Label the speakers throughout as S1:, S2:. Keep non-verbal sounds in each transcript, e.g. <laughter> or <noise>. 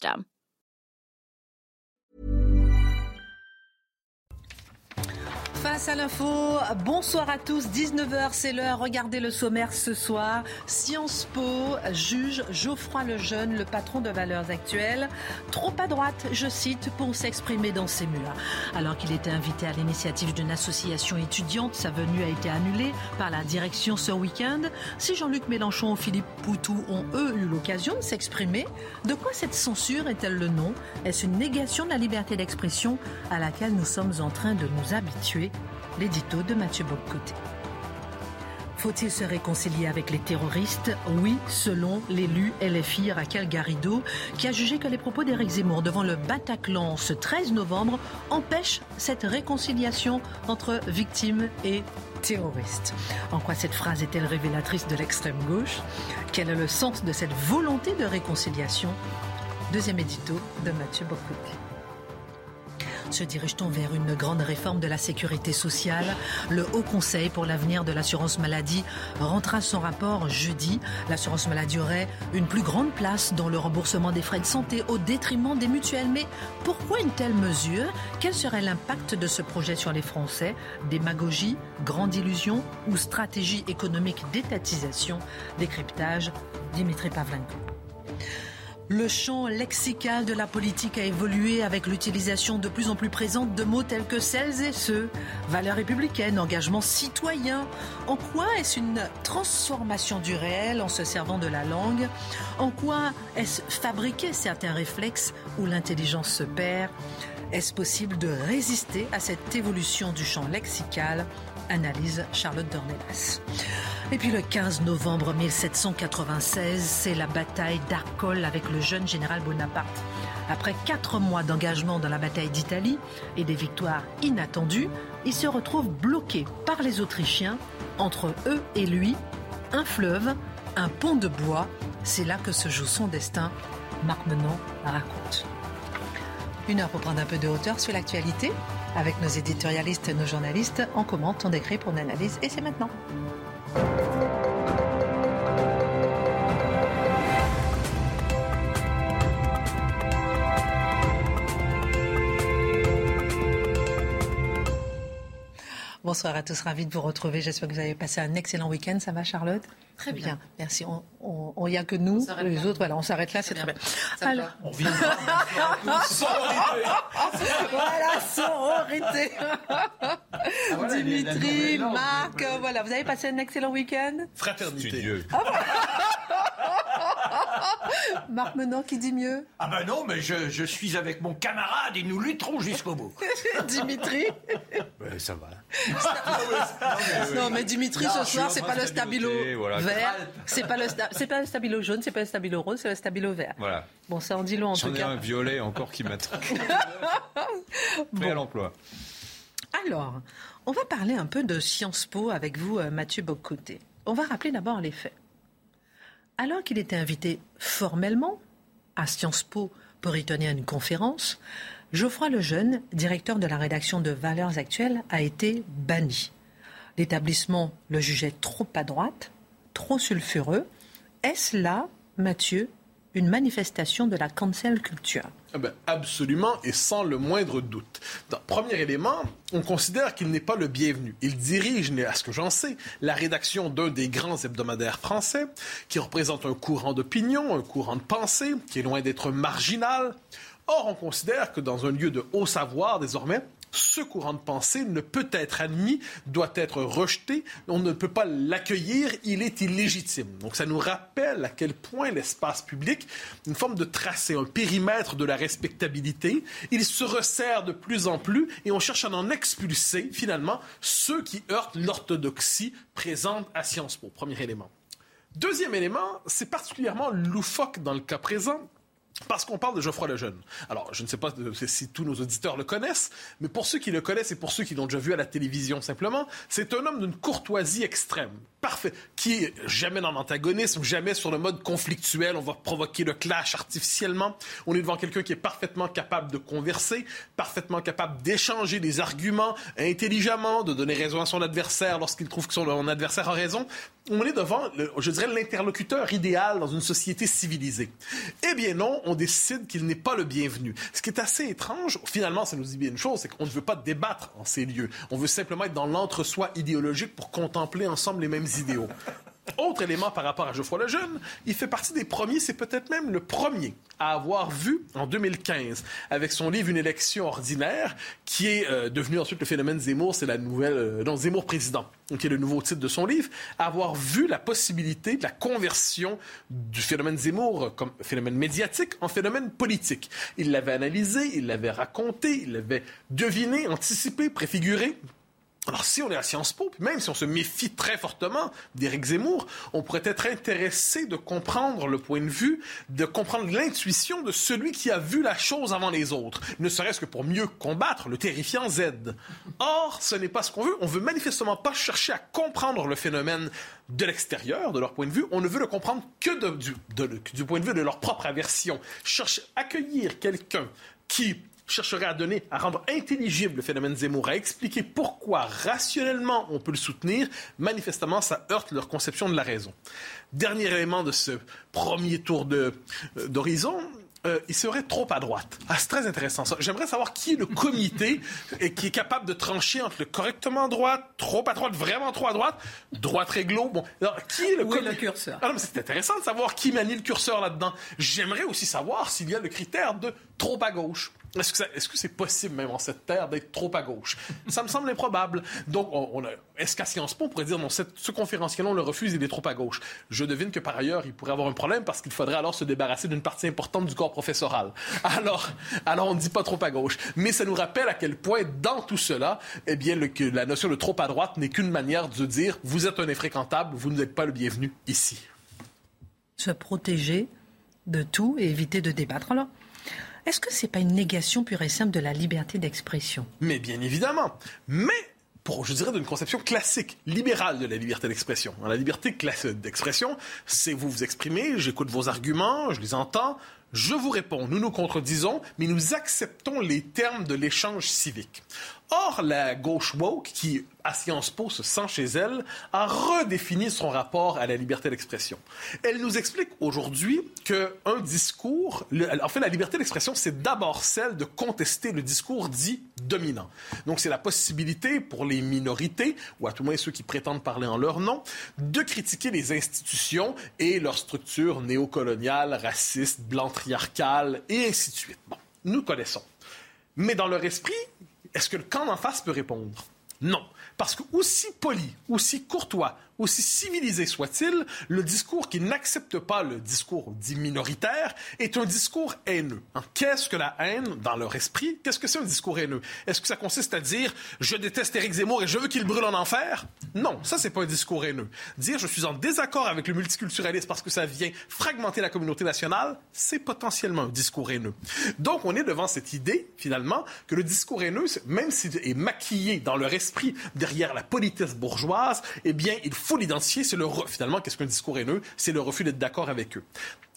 S1: system.
S2: Face à l'info, bonsoir à tous, 19h c'est l'heure, regardez le sommaire ce soir. Sciences Po juge Geoffroy Lejeune, le patron de Valeurs Actuelles, trop à droite, je cite, pour s'exprimer dans ses murs. Alors qu'il était invité à l'initiative d'une association étudiante, sa venue a été annulée par la direction ce week-end. Si Jean-Luc Mélenchon ou Philippe Poutou ont eux eu l'occasion de s'exprimer, de quoi cette censure est-elle le nom? Est-ce une négation de la liberté d'expression à laquelle nous sommes en train de nous habituer? L'édito de Mathieu Boccoté. Faut-il se réconcilier avec les terroristes? Oui, selon l'élu LFI Raquel Garrido, qui a jugé que les propos d'Éric Zemmour devant le Bataclan ce 13 novembre empêchent cette réconciliation entre victimes et terroristes. En quoi cette phrase est-elle révélatrice de l'extrême gauche? Quel est le sens de cette volonté de réconciliation? Deuxième édito de Mathieu Boccoté. Se dirige-t-on vers une grande réforme de la sécurité sociale? Le Haut Conseil pour l'avenir de l'assurance maladie rentrera son rapport jeudi. L'assurance maladie aurait une plus grande place dans le remboursement des frais de santé au détriment des mutuelles. Mais pourquoi une telle mesure? Quel serait l'impact de ce projet sur les Français? Démagogie, grande illusion ou stratégie économique d'étatisation? Décryptage, Dimitri Pavlenko. Le champ lexical de la politique a évolué avec l'utilisation de plus en plus présente de mots tels que celles et ceux, valeurs républicaines, engagement citoyen. En quoi est-ce une transformation du réel en se servant de la langue? En quoi est-ce fabriquer certains réflexes où l'intelligence se perd? Est-ce possible de résister à cette évolution du champ lexical? Analyse Charlotte Dornelas. Et puis le 15 novembre 1796, c'est la bataille d'Arcole avec le jeune général Bonaparte. Après quatre mois d'engagement dans la bataille d'Italie et des victoires inattendues, il se retrouve bloqué par les Autrichiens entre eux et lui, un fleuve, un pont de bois. C'est là que se joue son destin. Marc Menon raconte. Une heure pour prendre un peu de hauteur sur l'actualité. Avec nos éditorialistes nos journalistes, on commente, on décrit, on analyse et c'est maintenant. Bonsoir à tous, ravi de vous retrouver. J'espère que vous avez passé un excellent week-end. Ça va, Charlotte?
S3: Très bien.
S2: Merci. On n'y a que nous. Les autres, voilà, on s'arrête là, c'est très bien.
S3: Alors... On vit <laughs>
S2: Voilà, sororité. Ah, voilà, Dimitri, Marc, voilà. Vous avez passé un excellent week-end?
S4: Fraternité. <laughs> <laughs>
S2: Marc Menon qui dit mieux
S4: Ah ben non, mais je, je suis avec mon camarade et nous lutterons jusqu'au bout. <laughs>
S2: Dimitri
S4: Ouais, ça va. <laughs>
S2: non, mais Dimitri, ce soir, c'est pas le stabilo vert, c'est pas le c'est pas le stabilo jaune, c'est pas le stabilo rose, c'est le stabilo vert.
S5: Voilà.
S2: Bon, ça en dit long en tout
S5: J'en ai
S2: cas.
S5: un violet encore qui m'attend. Prêt à l'emploi.
S2: Alors, on va parler un peu de Sciences Po avec vous, euh, Mathieu Boccoté. On va rappeler d'abord les faits. Alors qu'il était invité formellement à Sciences Po pour y tenir une conférence, Geoffroy Lejeune, directeur de la rédaction de Valeurs Actuelles, a été banni. L'établissement le jugeait trop à droite, trop sulfureux. Est-ce là, Mathieu, une manifestation de la cancel culture
S6: ah ben, absolument et sans le moindre doute. Premier élément, on considère qu'il n'est pas le bienvenu. Il dirige, à ce que j'en sais, la rédaction d'un des grands hebdomadaires français, qui représente un courant d'opinion, un courant de pensée, qui est loin d'être marginal. Or, on considère que dans un lieu de haut savoir, désormais, ce courant de pensée ne peut être admis, doit être rejeté, on ne peut pas l'accueillir, il est illégitime. Donc ça nous rappelle à quel point l'espace public, une forme de tracé, un périmètre de la respectabilité, il se resserre de plus en plus et on cherche à en expulser finalement ceux qui heurtent l'orthodoxie présente à Sciences Po. Premier élément. Deuxième élément, c'est particulièrement loufoque dans le cas présent parce qu'on parle de Geoffroy Lejeune. Alors, je ne sais pas <laughs> si tous nos auditeurs le connaissent, mais pour ceux qui le connaissent et pour ceux qui l'ont déjà vu à la télévision simplement, c'est un homme d'une courtoisie extrême, qui est jamais dans l'antagonisme, jamais sur le mode conflictuel, on va provoquer le clash artificiellement. On est devant quelqu'un qui est parfaitement capable de converser, parfaitement capable d'échanger des arguments intelligemment, de donner raison à son adversaire lorsqu'il trouve que son adversaire a raison. On est devant, je dirais, l'interlocuteur idéal dans une société civilisée. Eh bien non, on décide qu'il n'est pas le bienvenu. Ce qui est assez étrange, finalement, ça nous dit bien une chose, c'est qu'on ne veut pas débattre en ces lieux. On veut simplement être dans l'entre-soi idéologique pour contempler ensemble les mêmes idéaux. Autre élément par rapport à Geoffroy Lejeune, il fait partie des premiers, c'est peut-être même le premier à avoir vu en 2015, avec son livre Une élection ordinaire, qui est euh, devenu ensuite le phénomène Zemmour, c'est la nouvelle, euh, Zemmour président, qui est le nouveau titre de son livre, avoir vu la possibilité de la conversion du phénomène Zemmour comme phénomène médiatique en phénomène politique. Il l'avait analysé, il l'avait raconté, il l'avait deviné, anticipé, préfiguré, alors, si on est à Sciences Po, même si on se méfie très fortement d'Éric Zemmour, on pourrait être intéressé de comprendre le point de vue, de comprendre l'intuition de celui qui a vu la chose avant les autres, ne serait-ce que pour mieux combattre le terrifiant Z. Or, ce n'est pas ce qu'on veut. On veut manifestement pas chercher à comprendre le phénomène de l'extérieur, de leur point de vue. On ne veut le comprendre que du, du point de vue de leur propre aversion. Chercher à accueillir quelqu'un qui chercherait à donner, à rendre intelligible le phénomène Zemmour, à expliquer pourquoi rationnellement on peut le soutenir, manifestement, ça heurte leur conception de la raison. Dernier élément de ce premier tour euh, d'horizon, euh, il serait trop à droite. Ah, c'est très intéressant ça. J'aimerais savoir qui est le comité <laughs> et qui est capable de trancher entre le correctement à droite, trop à droite, vraiment trop à droite, droite réglo. Bon, alors, qui est le,
S2: Où est le curseur?
S6: Ah, C'est intéressant de savoir qui manie le curseur là-dedans. J'aimerais aussi savoir s'il y a le critère de trop à gauche. Est-ce que c'est possible, même en cette terre, d'être trop à gauche? <laughs> Ça me semble improbable. Donc, on, est-ce qu'à Sciences Po, on pourrait dire, non, ce conférencier on le refuse, il est trop à gauche? Je devine que par ailleurs, il pourrait avoir un problème parce qu'il faudrait alors se débarrasser d'une partie importante du corps professoral. <laughs> Alors, alors on ne dit pas trop à gauche. Mais ça nous rappelle à quel point, dans tout cela, eh bien, le, que la notion de trop à droite n'est qu'une manière de dire, vous êtes un infréquentable, vous n'êtes pas le bienvenu ici.
S2: Se protéger de tout et éviter de débattre. Alors, est-ce que ce n'est pas une négation pure et simple de la liberté d'expression?
S6: Mais bien évidemment. Mais pour, je dirais, d'une conception classique, libérale de la liberté d'expression. La liberté d'expression, c'est vous vous exprimer, j'écoute vos arguments, je les entends, je vous réponds, nous nous contredisons, mais nous acceptons les termes de l'échange civique. Or, la gauche woke, qui à Sciences Po se sent chez elle, a redéfini son rapport à la liberté d'expression. Elle nous explique aujourd'hui qu'un discours, fait, la liberté d'expression, c'est d'abord celle de contester le discours dit dominant. Donc, c'est la possibilité pour les minorités, ou à tout moins ceux qui prétendent parler en leur nom, de critiquer les institutions et leurs structures néocoloniales, racistes, blanc-triarcales, et ainsi de suite. Bon, nous connaissons. Mais dans leur esprit, est-ce que le camp d'en face peut répondre? Non. Parce que aussi poli, aussi courtois, aussi civilisé soit-il, le discours qui n'accepte pas le discours dit minoritaire est un discours haineux. Hein, qu'est-ce que la haine dans leur esprit? Qu'est-ce que c'est un discours haineux? Est-ce que ça consiste à dire je déteste Éric Zemmour et je veux qu'il brûle en enfer? Non, ça c'est pas un discours haineux. Dire je suis en désaccord avec le multiculturalisme parce que ça vient fragmenter la communauté nationale, c'est potentiellement un discours haineux. Donc on est devant cette idée finalement que le discours haineux, même s'il est maquillé dans leur esprit derrière la politesse bourgeoise, eh bien il faut faut l'identifier, c'est le finalement qu'est-ce qu'un discours haineux? C'est le refus d'être d'accord avec eux.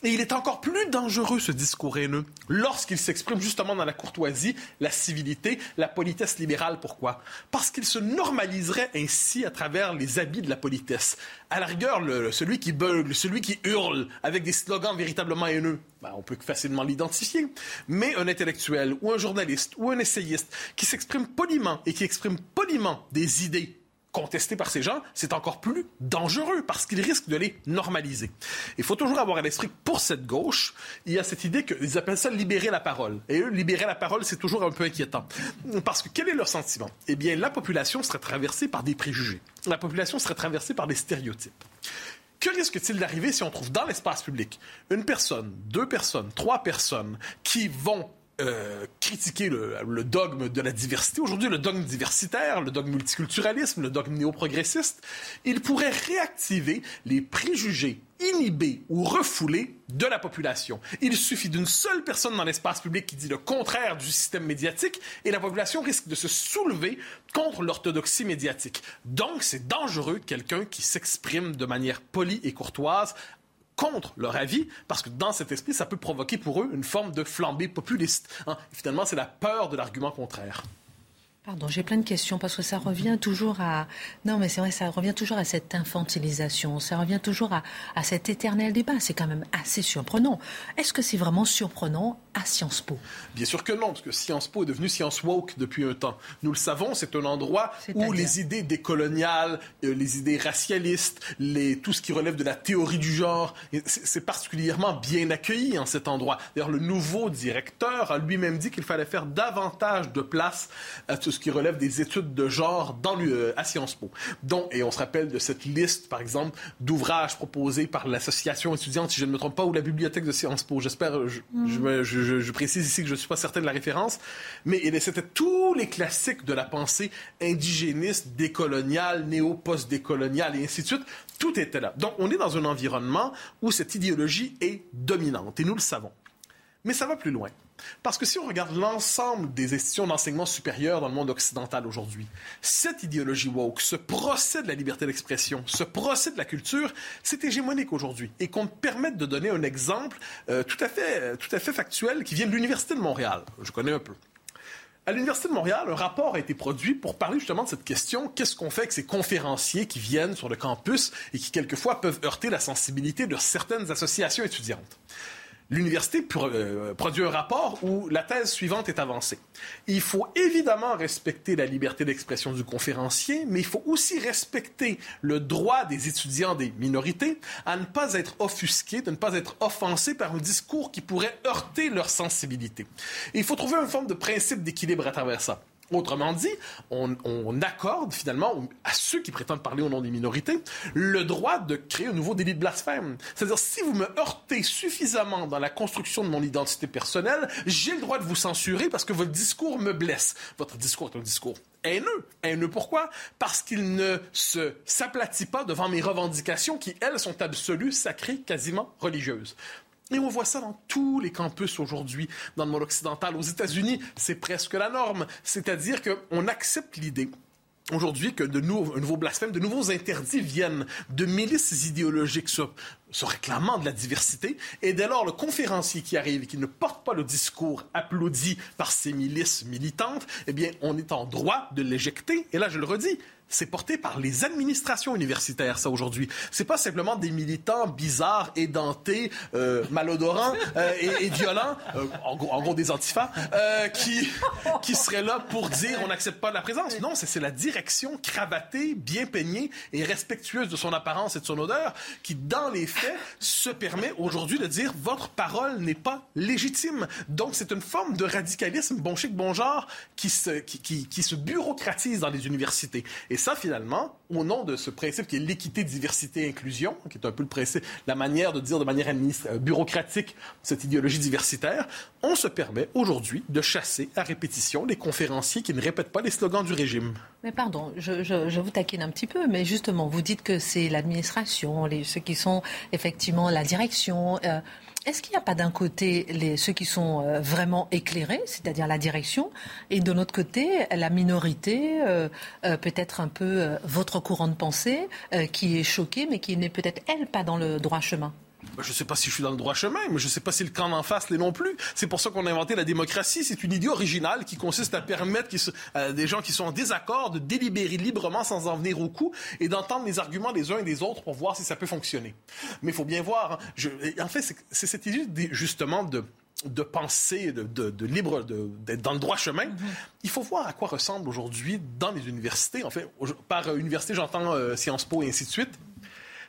S6: Et il est encore plus dangereux, ce discours haineux, lorsqu'il s'exprime justement dans la courtoisie, la civilité, la politesse libérale. Pourquoi? Parce qu'il se normaliserait ainsi à travers les habits de la politesse. À la rigueur, celui qui bugle, celui qui hurle avec des slogans véritablement haineux, ben, on peut facilement l'identifier. Mais un intellectuel ou un journaliste ou un essayiste qui s'exprime poliment et qui exprime poliment des idées contesté par ces gens, c'est encore plus dangereux parce qu'ils risquent de les normaliser. Il faut toujours avoir à l'esprit que pour cette gauche, il y a cette idée qu'ils appellent ça libérer la parole. Et eux, libérer la parole, c'est toujours un peu inquiétant. Parce que quel est leur sentiment? Eh bien, la population serait traversée par des préjugés. La population serait traversée par des stéréotypes. Que risque-t-il d'arriver si on trouve dans l'espace public une personne, deux personnes, trois personnes qui vont euh, critiquer le, dogme de la diversité. Aujourd'hui, le dogme diversitaire, le dogme multiculturalisme, le dogme néo-progressiste, il pourrait réactiver les préjugés inhibés ou refoulés de la population. Il suffit d'une seule personne dans l'espace public qui dit le contraire du système médiatique et la population risque de se soulever contre l'orthodoxie médiatique. Donc, c'est dangereux quelqu'un qui s'exprime de manière polie et courtoise contre leur avis, parce que dans cet esprit, ça peut provoquer pour eux une forme de flambée populiste. Hein. finalement, c'est la peur de l'argument contraire.
S2: Pardon, j'ai plein de questions parce que ça revient toujours à. Non, mais c'est vrai, ça revient toujours à cette infantilisation, ça revient toujours à, à cet éternel débat. C'est quand même assez surprenant. Est-ce que c'est vraiment surprenant à Sciences Po?
S6: Bien sûr que non, parce que Sciences Po est devenu Science Woke depuis un temps. Nous le savons, c'est un endroit où les idées décoloniales, euh, les idées racialistes, les, tout ce qui relève de la théorie du genre, c'est particulièrement bien accueilli en cet endroit. D'ailleurs, le nouveau directeur a lui-même dit qu'il fallait faire davantage de place à tout ce qui relève des études de genre dans euh, à Sciences Po. Donc, et on se rappelle de cette liste, par exemple, d'ouvrages proposés par l'association étudiante, si je ne me trompe pas, ou la bibliothèque de Sciences Po. J'espère, je, je, je, précise ici que je ne suis pas certain de la référence, mais c'était tous les classiques de la pensée indigéniste, décoloniale, néo-post-décoloniale et ainsi de suite. Tout était là. Donc, on est dans un environnement où cette idéologie est dominante, et nous le savons. Mais ça va plus loin. Parce que si on regarde l'ensemble des institutions d'enseignement supérieur dans le monde occidental aujourd'hui, cette idéologie woke, ce procès de la liberté d'expression, ce procès de la culture, c'est hégémonique aujourd'hui. Et qu'on me permette de donner un exemple euh, tout, à fait, tout à fait factuel qui vient de l'Université de Montréal. Je connais un peu. À l'Université de Montréal, un rapport a été produit pour parler justement de cette question. Qu'est-ce qu'on fait avec ces conférenciers qui viennent sur le campus et qui quelquefois peuvent heurter la sensibilité de certaines associations étudiantes? L'université euh, produit un rapport où la thèse suivante est avancée. Il faut évidemment respecter la liberté d'expression du conférencier, mais il faut aussi respecter le droit des étudiants des minorités à ne pas être offusqués, de ne pas être offensés par un discours qui pourrait heurter leur sensibilité. il faut trouver une forme de principe d'équilibre à travers ça. Autrement dit, on, accorde finalement à ceux qui prétendent parler au nom des minorités le droit de créer un nouveau délit de blasphème. C'est-à-dire, si vous me heurtez suffisamment dans la construction de mon identité personnelle, j'ai le droit de vous censurer parce que votre discours me blesse. Votre discours est un discours haineux. Haineux pourquoi? Parce qu'il ne s'aplatit pas devant mes revendications qui, elles, sont absolues, sacrées, quasiment religieuses. Et on voit ça dans tous les campus aujourd'hui dans le monde occidental. Aux États-Unis, c'est presque la norme. C'est-à-dire qu'on accepte l'idée aujourd'hui que de nouveaux blasphèmes, de nouveaux interdits viennent de milices idéologiques se, se, réclamant de la diversité. Et dès lors, le conférencier qui arrive et qui ne porte pas le discours applaudi par ces milices militantes, eh bien, on est en droit de l'éjecter. Et là, je le redis, c'est porté par les administrations universitaires, ça, aujourd'hui. C'est pas simplement des militants bizarres, édentés, euh, malodorants euh, et, violents, euh, en, gros, des antifas, qui, qui seraient là pour dire on n'accepte pas la présence. Non, c'est la direction cravatée, bien peignée et respectueuse de son apparence et de son odeur qui, dans les faits, se permet aujourd'hui de dire votre parole n'est pas légitime. Donc, c'est une forme de radicalisme bon chic, bon genre qui se, qui, qui, se bureaucratise dans les universités. Ça, finalement, au nom de ce principe qui est l'équité, diversité, inclusion, qui est un peu le principe, la manière de dire de manière euh, bureaucratique cette idéologie diversitaire, on se permet aujourd'hui de chasser à répétition les conférenciers qui ne répètent pas les slogans du régime.
S2: Mais pardon, je, vous taquine un petit peu, mais justement, vous dites que c'est l'administration, ceux qui sont effectivement la direction. Euh, est-ce qu'il n'y a pas d'un côté ceux qui sont euh, vraiment éclairés, c'est-à-dire la direction, et de l'autre côté la minorité, euh, euh, peut-être un peu votre courant de pensée, qui est choquée, mais qui n'est peut-être elle pas dans le droit chemin?
S6: Je ne sais pas si je suis dans le droit chemin, mais je ne sais pas si le camp en face l'est non plus. C'est pour ça qu'on a inventé la démocratie. C'est une idée originale qui consiste à permettre à des gens qui sont en désaccord de délibérer librement sans en venir au coup et d'entendre les arguments des uns et des autres pour voir si ça peut fonctionner. Mais il faut bien voir. Hein, en fait, c'est cette idée justement de de pensée, de, libre, d'être dans le droit chemin, mm-hmm. il faut voir à quoi ressemble aujourd'hui dans les universités. En fait, par université, j'entends Sciences Po et ainsi de suite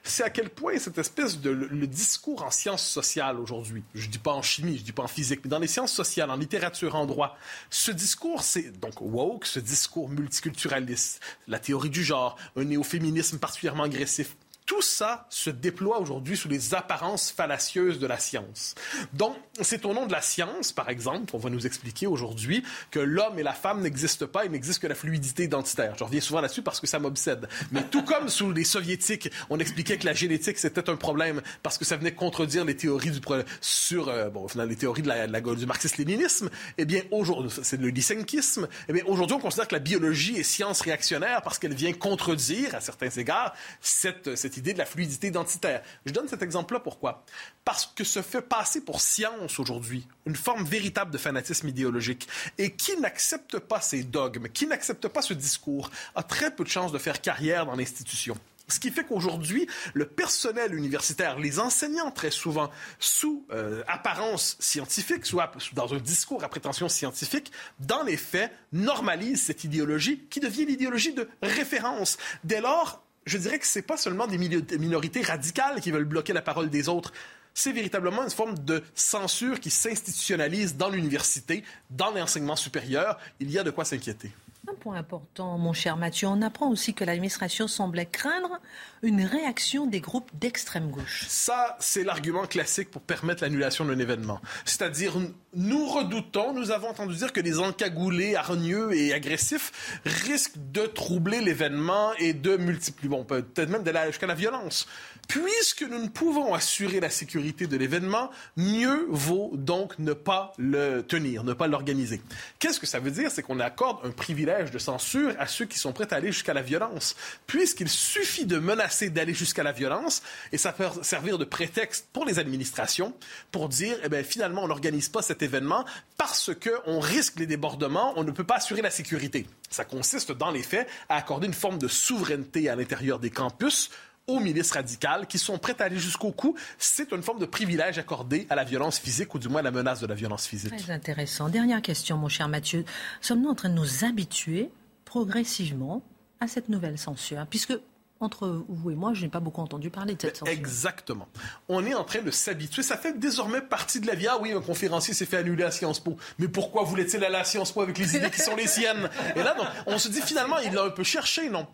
S6: c'est à quel point cette espèce de le, discours en sciences sociales aujourd'hui, je dis pas en chimie, je dis pas en physique, mais dans les sciences sociales, en littérature, en droit, ce discours, c'est donc woke, ce discours multiculturaliste, la théorie du genre, un néo-féminisme particulièrement agressif, tout ça se déploie aujourd'hui sous les apparences fallacieuses de la science. Donc, c'est au nom de la science, par exemple, qu'on va nous expliquer aujourd'hui que l'homme et la femme n'existent pas, il n'existe que la fluidité identitaire. Je reviens souvent là-dessus parce que ça m'obsède. Mais tout comme sous les soviétiques, on expliquait que la génétique c'était un problème parce que ça venait contredire les théories du sur euh, bon, les théories de la, du marxisme-léninisme. Eh bien, aujourd'hui, c'est le lysenkisme. Eh bien, aujourd'hui, on considère que la biologie est science réactionnaire parce qu'elle vient contredire, à certains égards, cette, cette idée de la fluidité identitaire. Je donne cet exemple-là pourquoi? Parce que se fait passer pour science aujourd'hui une forme véritable de fanatisme idéologique. Et qui n'accepte pas ces dogmes, qui n'accepte pas ce discours, a très peu de chances de faire carrière dans l'institution. Ce qui fait qu'aujourd'hui, le personnel universitaire, les enseignants très souvent, sous euh, apparence scientifique, soit dans un discours à prétention scientifique, dans les faits, normalisent cette idéologie qui devient l'idéologie de référence. Dès lors, je dirais que ce n'est pas seulement des minorités radicales qui veulent bloquer la parole des autres. C'est véritablement une forme de censure qui s'institutionnalise dans l'université, dans l'enseignement supérieur. Il y a de quoi s'inquiéter.
S2: Un point important, mon cher Mathieu, on apprend aussi que l'administration semblait craindre une réaction des groupes d'extrême gauche.
S6: Ça, c'est l'argument classique pour permettre l'annulation d'un événement. C'est-à-dire, nous redoutons, nous avons entendu dire que les encagoulés, hargneux et agressifs risquent de troubler l'événement et de multiplier, bon, peut-être même jusqu'à la violence. Puisque nous ne pouvons assurer la sécurité de l'événement, mieux vaut donc ne pas le tenir, ne pas l'organiser. Qu'est-ce que ça veut dire? C'est qu'on accorde un privilège de censure à ceux qui sont prêts à aller jusqu'à la violence. Puisqu'il suffit de menacer d'aller jusqu'à la violence, et ça peut servir de prétexte pour les administrations pour dire, eh finalement, on n'organise pas cet événement parce qu'on risque les débordements, on ne peut pas assurer la sécurité. Ça consiste, dans les faits, à accorder une forme de souveraineté à l'intérieur des campus aux milices radicales qui sont prêtes à aller jusqu'au cou. C'est une forme de privilège accordé à la violence physique ou du moins à la menace de la violence physique.
S2: Très intéressant. Dernière question, mon cher Mathieu. Sommes-nous en train de nous habituer progressivement à cette nouvelle censure? Puisque entre vous et moi, je n'ai pas beaucoup entendu parler de cette censure.
S6: Exactement. On est en train de s'habituer. Ça fait désormais partie de la vie. Ah oui, un conférencier s'est fait annuler à Sciences Po. Mais pourquoi voulait-il aller à Sciences Po avec les idées qui sont les <laughs> siennes? Et là, on se dit finalement, il l'a un peu cherché, non?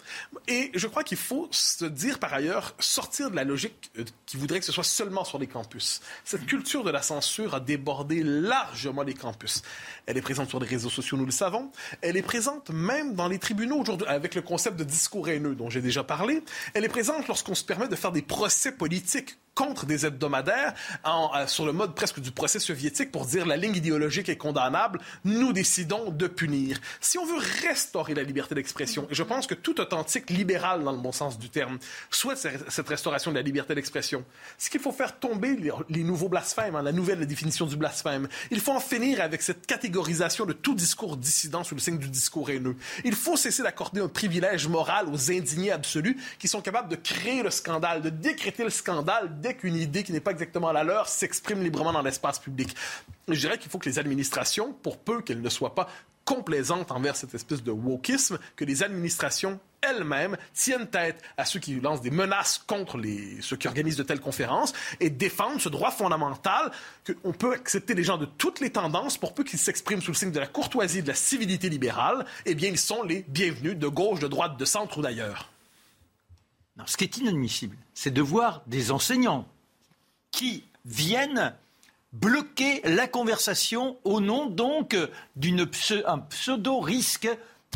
S6: Et je crois qu'il faut se dire par ailleurs, sortir de la logique euh, qui voudrait que ce soit seulement sur les campus. Cette culture de la censure a débordé largement les campus. Elle est présente sur les réseaux sociaux, nous le savons. Elle est présente même dans les tribunaux aujourd'hui, avec le concept de discours haineux dont j'ai déjà parlé. Elle est présente lorsqu'on se permet de faire des procès politiques contre des hebdomadaires euh, sur le mode presque du procès soviétique pour dire la ligne idéologique est condamnable, nous décidons de punir. Si on veut restaurer la liberté d'expression, et je pense que tout authentique libéral dans le bon sens du terme souhaite cette restauration de la liberté d'expression, c'est qu'il faut faire tomber les, nouveaux blasphèmes, hein, la nouvelle définition du blasphème. Il faut en finir avec cette catégorisation de tout discours dissident sous le signe du discours haineux. Il faut cesser d'accorder un privilège moral aux indignés absolus qui sont capables de créer le scandale, de décréter le scandale dès qu'une idée qui n'est pas exactement la leur s'exprime librement dans l'espace public. Je dirais qu'il faut que les administrations, pour peu qu'elles ne soient pas complaisantes envers cette espèce de wokisme, que les administrations elles-mêmes tiennent tête à ceux qui lancent des menaces contre les, ceux qui organisent de telles conférences et défendent ce droit fondamental qu'on peut accepter les gens de toutes les tendances pour peu qu'ils s'expriment sous le signe de la courtoisie de la civilité libérale. Eh bien, ils sont les bienvenus de gauche, de droite, de centre ou d'ailleurs
S4: ce qui est inadmissible, c'est de voir des enseignants qui viennent bloquer la conversation au nom donc d'un pseudo-risque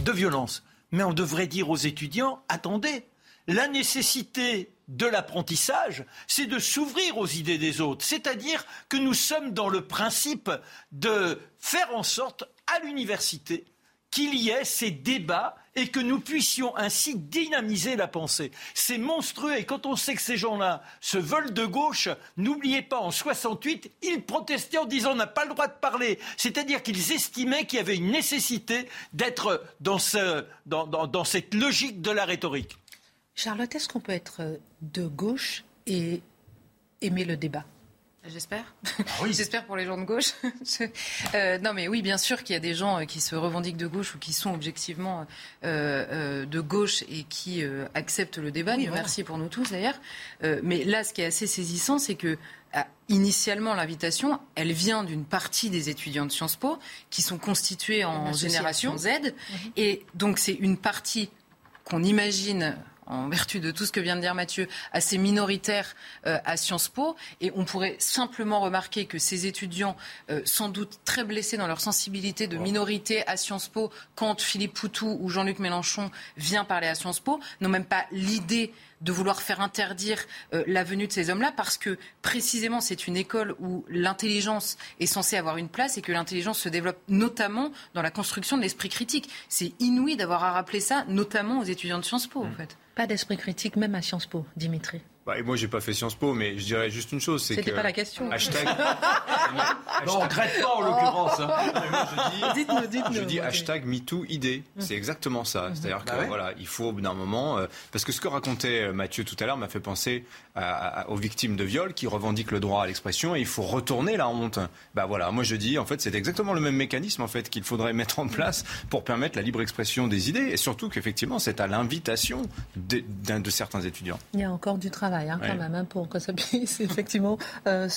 S4: de violence. Mais on devrait dire aux étudiants, attendez, la nécessité de l'apprentissage, c'est de s'ouvrir aux idées des autres. C'est-à-dire que nous sommes dans le principe de faire en sorte à l'université qu'il y ait ces débats et que nous puissions ainsi dynamiser la pensée. C'est monstrueux et quand on sait que ces gens-là se veulent de gauche, n'oubliez pas, en 68, ils protestaient en disant on n'a pas le droit de parler. C'est-à-dire qu'ils estimaient qu'il y avait une nécessité d'être dans, dans cette logique de la rhétorique.
S2: Charlotte, est-ce qu'on peut être de gauche et aimer le débat?
S3: J'espère. Ah oui. <laughs> J'espère pour les gens de gauche. <laughs> euh, non, mais oui, bien sûr qu'il y a des gens euh, qui se revendiquent de gauche ou qui sont objectivement euh, euh, de gauche et qui acceptent le débat. Oui, Merci pour nous tous d'ailleurs. Mais là, ce qui est assez saisissant, c'est que ah, initialement, l'invitation, elle vient d'une partie des étudiants de Sciences Po qui sont constitués en génération Z. Mhm. Et donc, c'est une partie qu'on imagine en vertu de tout ce que vient de dire Mathieu, assez minoritaire euh, à Sciences Po. Et on pourrait simplement remarquer que ces étudiants, euh, sans doute très blessés dans leur sensibilité de minorité à Sciences Po, quand Philippe Poutou ou Jean-Luc Mélenchon vient parler à Sciences Po, n'ont même pas l'idée de vouloir faire interdire euh, la venue de ces hommes-là parce que précisément c'est une école où l'intelligence est censée avoir une place et que l'intelligence se développe notamment dans la construction de l'esprit critique. C'est inouï d'avoir à rappeler ça, notamment aux étudiants de Sciences Po, en mmh. fait.
S2: Pas d'esprit critique, même à Sciences Po, Dimitri.
S5: Bah, et moi, j'ai pas fait Sciences Po, mais je dirais juste une chose, c'est que.
S2: C'était pas la question.
S5: Hashtag. <laughs>
S4: non, on regrette pas en l'occurrence. Hein. <laughs>
S5: Dites-nous, dites-nous. Je dis hashtag MeTooID. C'est exactement ça. Mm-hmm. C'est-à-dire bah que voilà, il faut d'un moment, euh, parce que ce que racontait euh, Mathieu tout à l'heure m'a fait penser à, aux victimes de viol qui revendiquent le droit à l'expression et il faut retourner la honte. Bah voilà, moi je dis en fait c'est exactement le même mécanisme en fait qu'il faudrait mettre en place pour permettre la libre expression des idées et surtout qu'effectivement c'est à l'invitation de, de certains étudiants.
S2: Il y a encore du travail Hein, quand même hein, pour que ça puisse effectivement euh,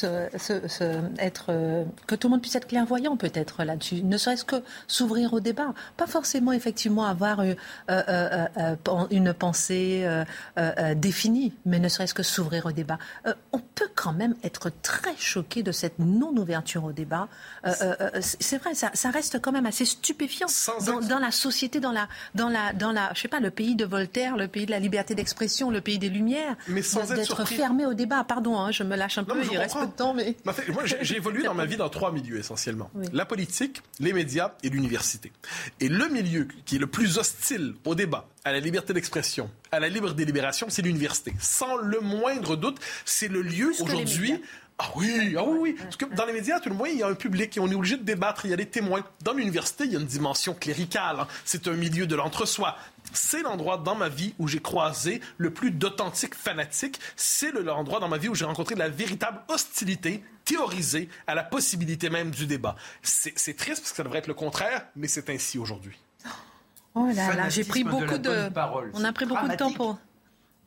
S2: être euh, que tout le monde puisse être clairvoyant peut-être là-dessus, ne serait-ce que s'ouvrir au débat, pas forcément effectivement avoir euh, une pensée définie, mais ne serait-ce que s'ouvrir au débat. on peut quand même être très choqué de cette non-ouverture au débat. c'est vrai, ça, ça, reste quand même assez stupéfiant dans, dans, la société, dans la, dans la, dans la, je sais pas, le pays de Voltaire, le pays de la liberté d'expression, le pays des Lumières.
S6: Mais sans
S2: d'être fermé au débat. Pardon, hein, je me lâche un peu, il reste peu de temps. Mais...
S6: Moi, j'ai évolué <laughs> dans ma vie dans trois milieux essentiellement. La politique, les médias et l'université. Et le milieu qui est le plus hostile au débat, à la liberté d'expression, à la libre délibération, c'est l'université. Sans le moindre doute, c'est le lieu aujourd'hui ah oui, ah oui, oui. Parce que dans les médias, tout le monde, il y a un public et on est obligé de débattre, il y a des témoins. Dans l'université, il y a une dimension cléricale. Hein. C'est un milieu de l'entre-soi. C'est l'endroit dans ma vie où j'ai croisé le plus d'authentiques fanatiques. C'est l'endroit dans ma vie où j'ai rencontré de la véritable hostilité théorisée à la possibilité même du débat. C'est triste parce que ça devrait être le contraire, mais c'est ainsi aujourd'hui.
S2: Oh là là, j'ai pris beaucoup de. On a pris beaucoup de temps pour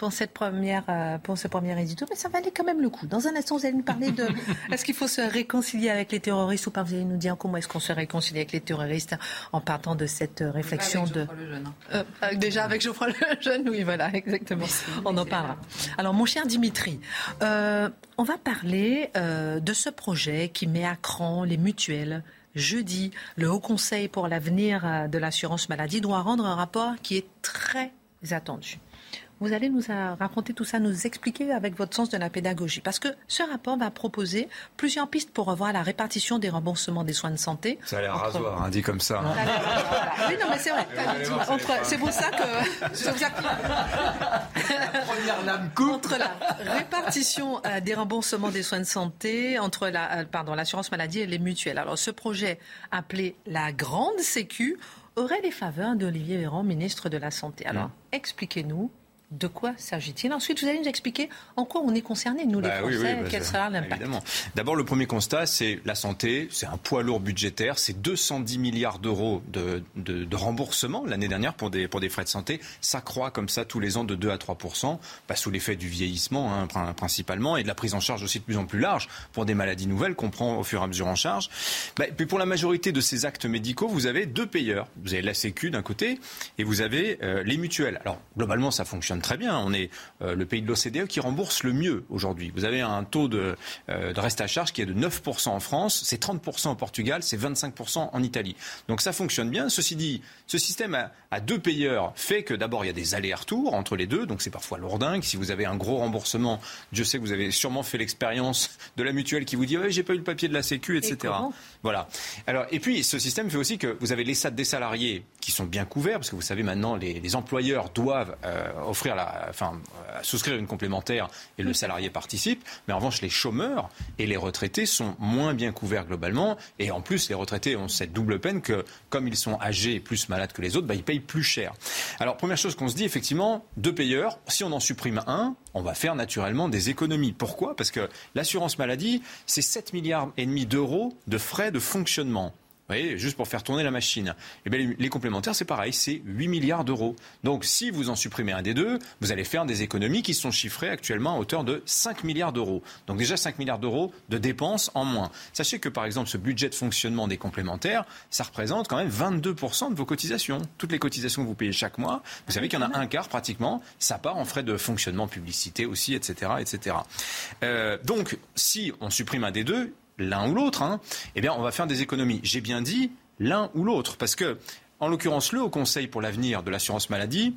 S2: pour cette première, euh, pour ce premier édito, mais ça valait quand même le coup. Dans un instant, vous allez nous parler de <laughs> est-ce qu'il faut se réconcilier avec les terroristes ou pas? Vous allez nous dire comment est-ce qu'on se réconcilie avec les terroristes en partant de cette euh, réflexion de.
S3: Hein.
S2: Euh, déjà avec Geoffroy Lejeune, oui, voilà, <laughs> exactement. On en parlera. Alors, mon cher Dimitri, on va parler de ce projet qui met à cran les mutuelles jeudi, le Haut Conseil pour l'avenir de l'assurance maladie doit rendre un rapport qui est très attendu. Vous allez nous raconter tout ça, nous expliquer avec votre sens de la pédagogie. Parce que ce rapport va proposer plusieurs pistes pour revoir la répartition des remboursements des soins de santé.
S5: Ça a l'air rasoir, hein, dit comme ça.
S2: oui, non, mais c'est vrai. C'est pour ça que.
S4: première lame
S2: Entre la répartition euh, des remboursements des soins de santé, entre la, euh, pardon, l'assurance maladie et les mutuelles. Alors, ce projet appelé la Grande Sécu aurait les faveurs d'Olivier Véran, ministre de la Santé. Alors, mmh. expliquez-nous de quoi s'agit-il? Ensuite, vous allez nous expliquer en quoi on est concerné, nous les bah Français, bah quel sera l'impact
S5: D'abord, le premier constat, c'est la santé, c'est un poids lourd budgétaire, c'est 210 milliards d'euros de, de, remboursement l'année dernière pour des, pour des frais de santé. Ça croît comme ça tous les ans de 2 à 3% pas sous l'effet du vieillissement hein, principalement et de la prise en charge aussi de plus en plus large pour des maladies nouvelles qu'on prend au fur et à mesure en charge. Bah, puis pour la majorité de ces actes médicaux, vous avez deux payeurs. Vous avez la Sécu d'un côté et vous avez euh, les mutuelles. Alors globalement, ça fonctionne très bien. On est euh, le pays de l'OCDE qui rembourse le mieux aujourd'hui. Vous avez un taux de, euh, de, reste à charge qui est de 9% en France, c'est 30% au Portugal, c'est 25% en Italie. Donc ça fonctionne bien. Ceci dit, ce système à, deux payeurs fait que d'abord il y a des allers-retours entre les deux, donc c'est parfois lourdingue. Si vous avez un gros remboursement, je sais que vous avez sûrement fait l'expérience de la mutuelle qui vous dit ouais, j'ai pas eu le papier de la Sécu, etc. voilà. Alors et puis ce système fait aussi que vous avez les des salariés qui sont bien couverts parce que vous savez maintenant les, employeurs doivent euh, offrir souscrire, enfin, souscrire une complémentaire et le salarié participe. Mais en revanche, les chômeurs et les retraités sont moins bien couverts globalement. Et en plus, les retraités ont cette double peine que, comme ils sont âgés et plus malades que les autres, bah, ils payent plus cher. Alors, première chose qu'on se dit, effectivement, deux payeurs. Si on en supprime un, on va faire naturellement des économies. Pourquoi? Parce que l'assurance maladie, c'est 7 milliards et demi d'euros de frais de fonctionnement voyez, juste pour faire tourner la machine. Eh les, complémentaires, c'est pareil, c'est 8 milliards d'euros. Donc, si vous en supprimez un des deux, vous allez faire des économies qui sont chiffrées actuellement à hauteur de 5 milliards d'euros. Donc, déjà 5 milliards d'euros de dépenses en moins. Sachez que, par exemple, ce budget de fonctionnement des complémentaires, ça représente quand même 22% de vos cotisations. Toutes les cotisations que vous payez chaque mois, vous savez qu'il y en a un quart pratiquement, ça part en frais de fonctionnement, publicité aussi, etc. etc. Euh, donc, si on supprime un des deux, l'un ou l'autre, hein, eh bien, on va faire des économies. J'ai bien dit l'un ou l'autre, parce que, en l'occurrence, le Haut Conseil pour l'avenir de l'assurance maladie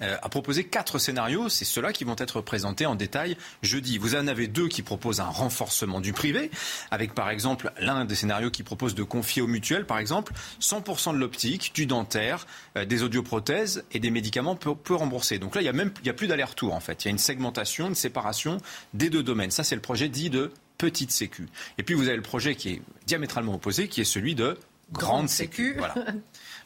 S5: euh, a proposé quatre scénarios. C'est ceux-là qui vont être présentés en détail jeudi. Vous en avez deux qui proposent un renforcement du privé, avec par exemple l'un des scénarios qui propose de confier aux mutuelles, par exemple, 100% de l'optique, du dentaire, euh, des audioprothèses et des médicaments peu, remboursés. Donc là, il y a même il y a plus d'aller-retour en fait. Il y a une segmentation, une séparation des deux domaines. Ça, c'est le projet dit de petite sécu. Et puis vous avez le projet qui est diamétralement opposé, qui est celui de grande, sécu. Voilà. <laughs>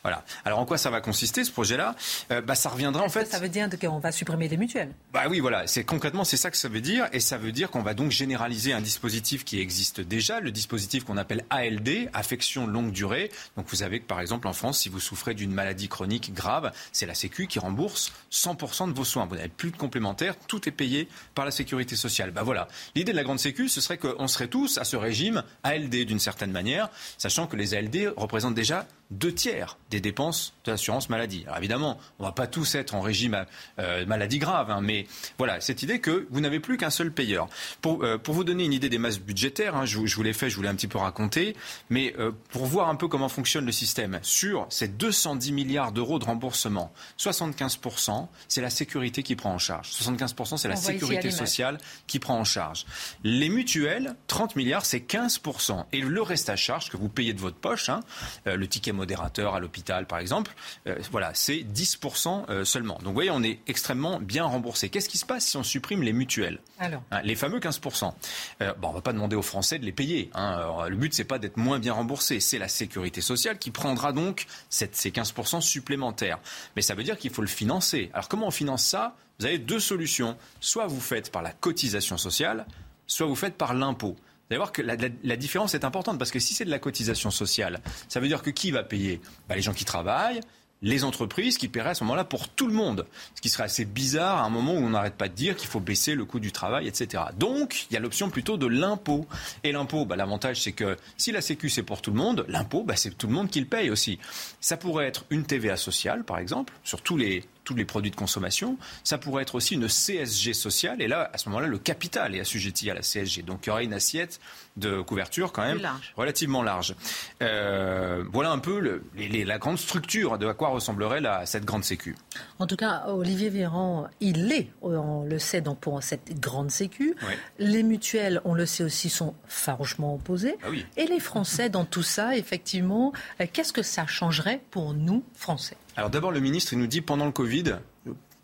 S5: Voilà. Alors en quoi ça va consister ce projet-là
S2: euh, bah, Ça reviendra en fait. ça veut dire qu'on va supprimer les mutuelles?
S5: Bah oui, voilà. C'est concrètement c'est ça que ça veut dire, et ça veut dire qu'on va donc généraliser un dispositif qui existe déjà, le dispositif qu'on appelle ALD, affection longue durée. Donc vous savez que par exemple en France, si vous souffrez d'une maladie chronique grave, c'est la Sécu qui rembourse 100% de vos soins. Vous n'avez plus de complémentaires, tout est payé par la sécurité sociale. Bah voilà. L'idée de la grande Sécu, ce serait qu'on serait tous à ce régime ALD d'une certaine manière, sachant que les ALD représentent déjà deux tiers des dépenses de l'assurance maladie. Alors évidemment, on ne va pas tous être en régime euh, maladie grave, hein, mais voilà, cette idée que vous n'avez plus qu'un seul payeur. Pour, euh, pour, vous donner une idée des masses budgétaires, hein, je, je, vous l'ai fait, je vous l'ai un petit peu raconté, mais euh, pour voir un peu comment fonctionne le système, sur ces 210 milliards d'euros de remboursement, 75%, c'est la sécurité qui prend en charge. 75%, c'est la sécurité sociale qui prend en charge. Les mutuelles, 30 milliards, c'est 15%. Et le reste à charge que vous payez de votre poche, hein, le ticket modérateur à l'hôpital par exemple, euh, voilà, c'est 10% euh, seulement. Donc vous voyez, on est extrêmement bien remboursé. Qu'est-ce qui se passe si on supprime les mutuelles Alors. Hein, Les fameux 15%. Euh, bon, on ne va pas demander aux Français de les payer. Hein. le but, c'est pas d'être moins bien remboursé. C'est la sécurité sociale qui prendra donc cette, ces 15% supplémentaires. Mais ça veut dire qu'il faut le financer. Alors comment on finance ça? Vous avez deux solutions. Soit vous faites par la cotisation sociale, soit vous faites par l'impôt allez voir que la, différence est importante parce que si c'est de la cotisation sociale, ça veut dire que qui va payer? Bah, Les gens qui travaillent, les entreprises qui paieraient à ce moment-là pour tout le monde. Ce qui serait assez bizarre à un moment où on n'arrête pas de dire qu'il faut baisser le coût du travail, etc. Donc, il y a l'option plutôt de l'impôt. Et l'impôt, bah, l'avantage, c'est que si la Sécu, c'est pour tout le monde, l'impôt, bah, c'est tout le monde qui le paye aussi. Ça pourrait être une TVA sociale, par exemple, sur tous les, tous les produits de consommation. Ça pourrait être aussi une CSG sociale. Et là, à ce moment-là, le capital est assujetti à la CSG. Donc, il y aurait une assiette de couverture quand même relativement large. Euh, voilà un peu la grande structure de à quoi ressemblerait la, cette grande sécu.
S2: En tout cas, Olivier Véran, il l'est, on le sait, donc pour cette grande sécu. Les mutuelles, on le sait aussi, sont farouchement opposées. Ah Et les Français, dans tout ça, effectivement, euh, qu'est-ce que ça changerait pour nous, Français?
S5: Alors d'abord, le ministre, il nous dit pendant le Covid,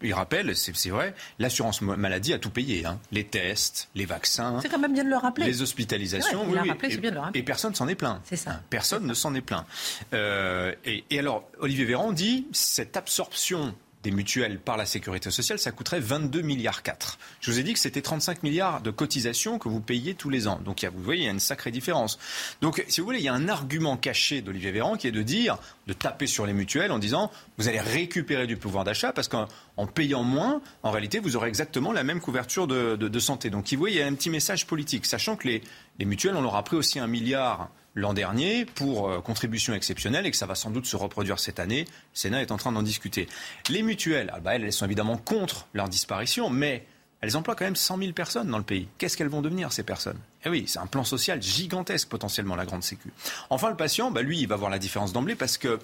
S5: il rappelle, c'est vrai, l'assurance maladie a tout payé. Hein. Les tests, les vaccins.
S2: C'est quand même bien de le rappeler.
S5: Les hospitalisations.
S2: oui, rappelé, et, bien de le rappeler.
S5: et, personne s'en est plaint.
S2: C'est ça. Hein,
S5: personne ne s'en est plaint. Euh, et, et, alors, Olivier Véran dit cette absorption des mutuelles par la sécurité sociale, ça coûterait 22 milliards 4. Je vous ai dit que c'était 35 milliards de cotisations que vous payiez tous les ans. Donc vous voyez, il y a une sacrée différence. Donc si vous voulez, il y a un argument caché d'Olivier Véran qui est de dire, de taper sur les mutuelles en disant, vous allez récupérer du pouvoir d'achat parce qu'en payant moins, en réalité, vous aurez exactement la même couverture de, santé. Donc vous voyez, il y a un petit message politique, sachant que les, les mutuelles, on leur a pris aussi un milliard l'an dernier pour euh, contribution exceptionnelle et que ça va sans doute se reproduire cette année. Le Sénat est en train d'en discuter. Les mutuelles, ah bah, elles, sont évidemment contre leur disparition, mais elles emploient quand même 100 000 personnes dans le pays. Qu'est-ce qu'elles vont devenir, ces personnes? Eh oui, c'est un plan social gigantesque potentiellement la grande sécu. Enfin, le patient, bah, lui, il va voir la différence d'emblée parce que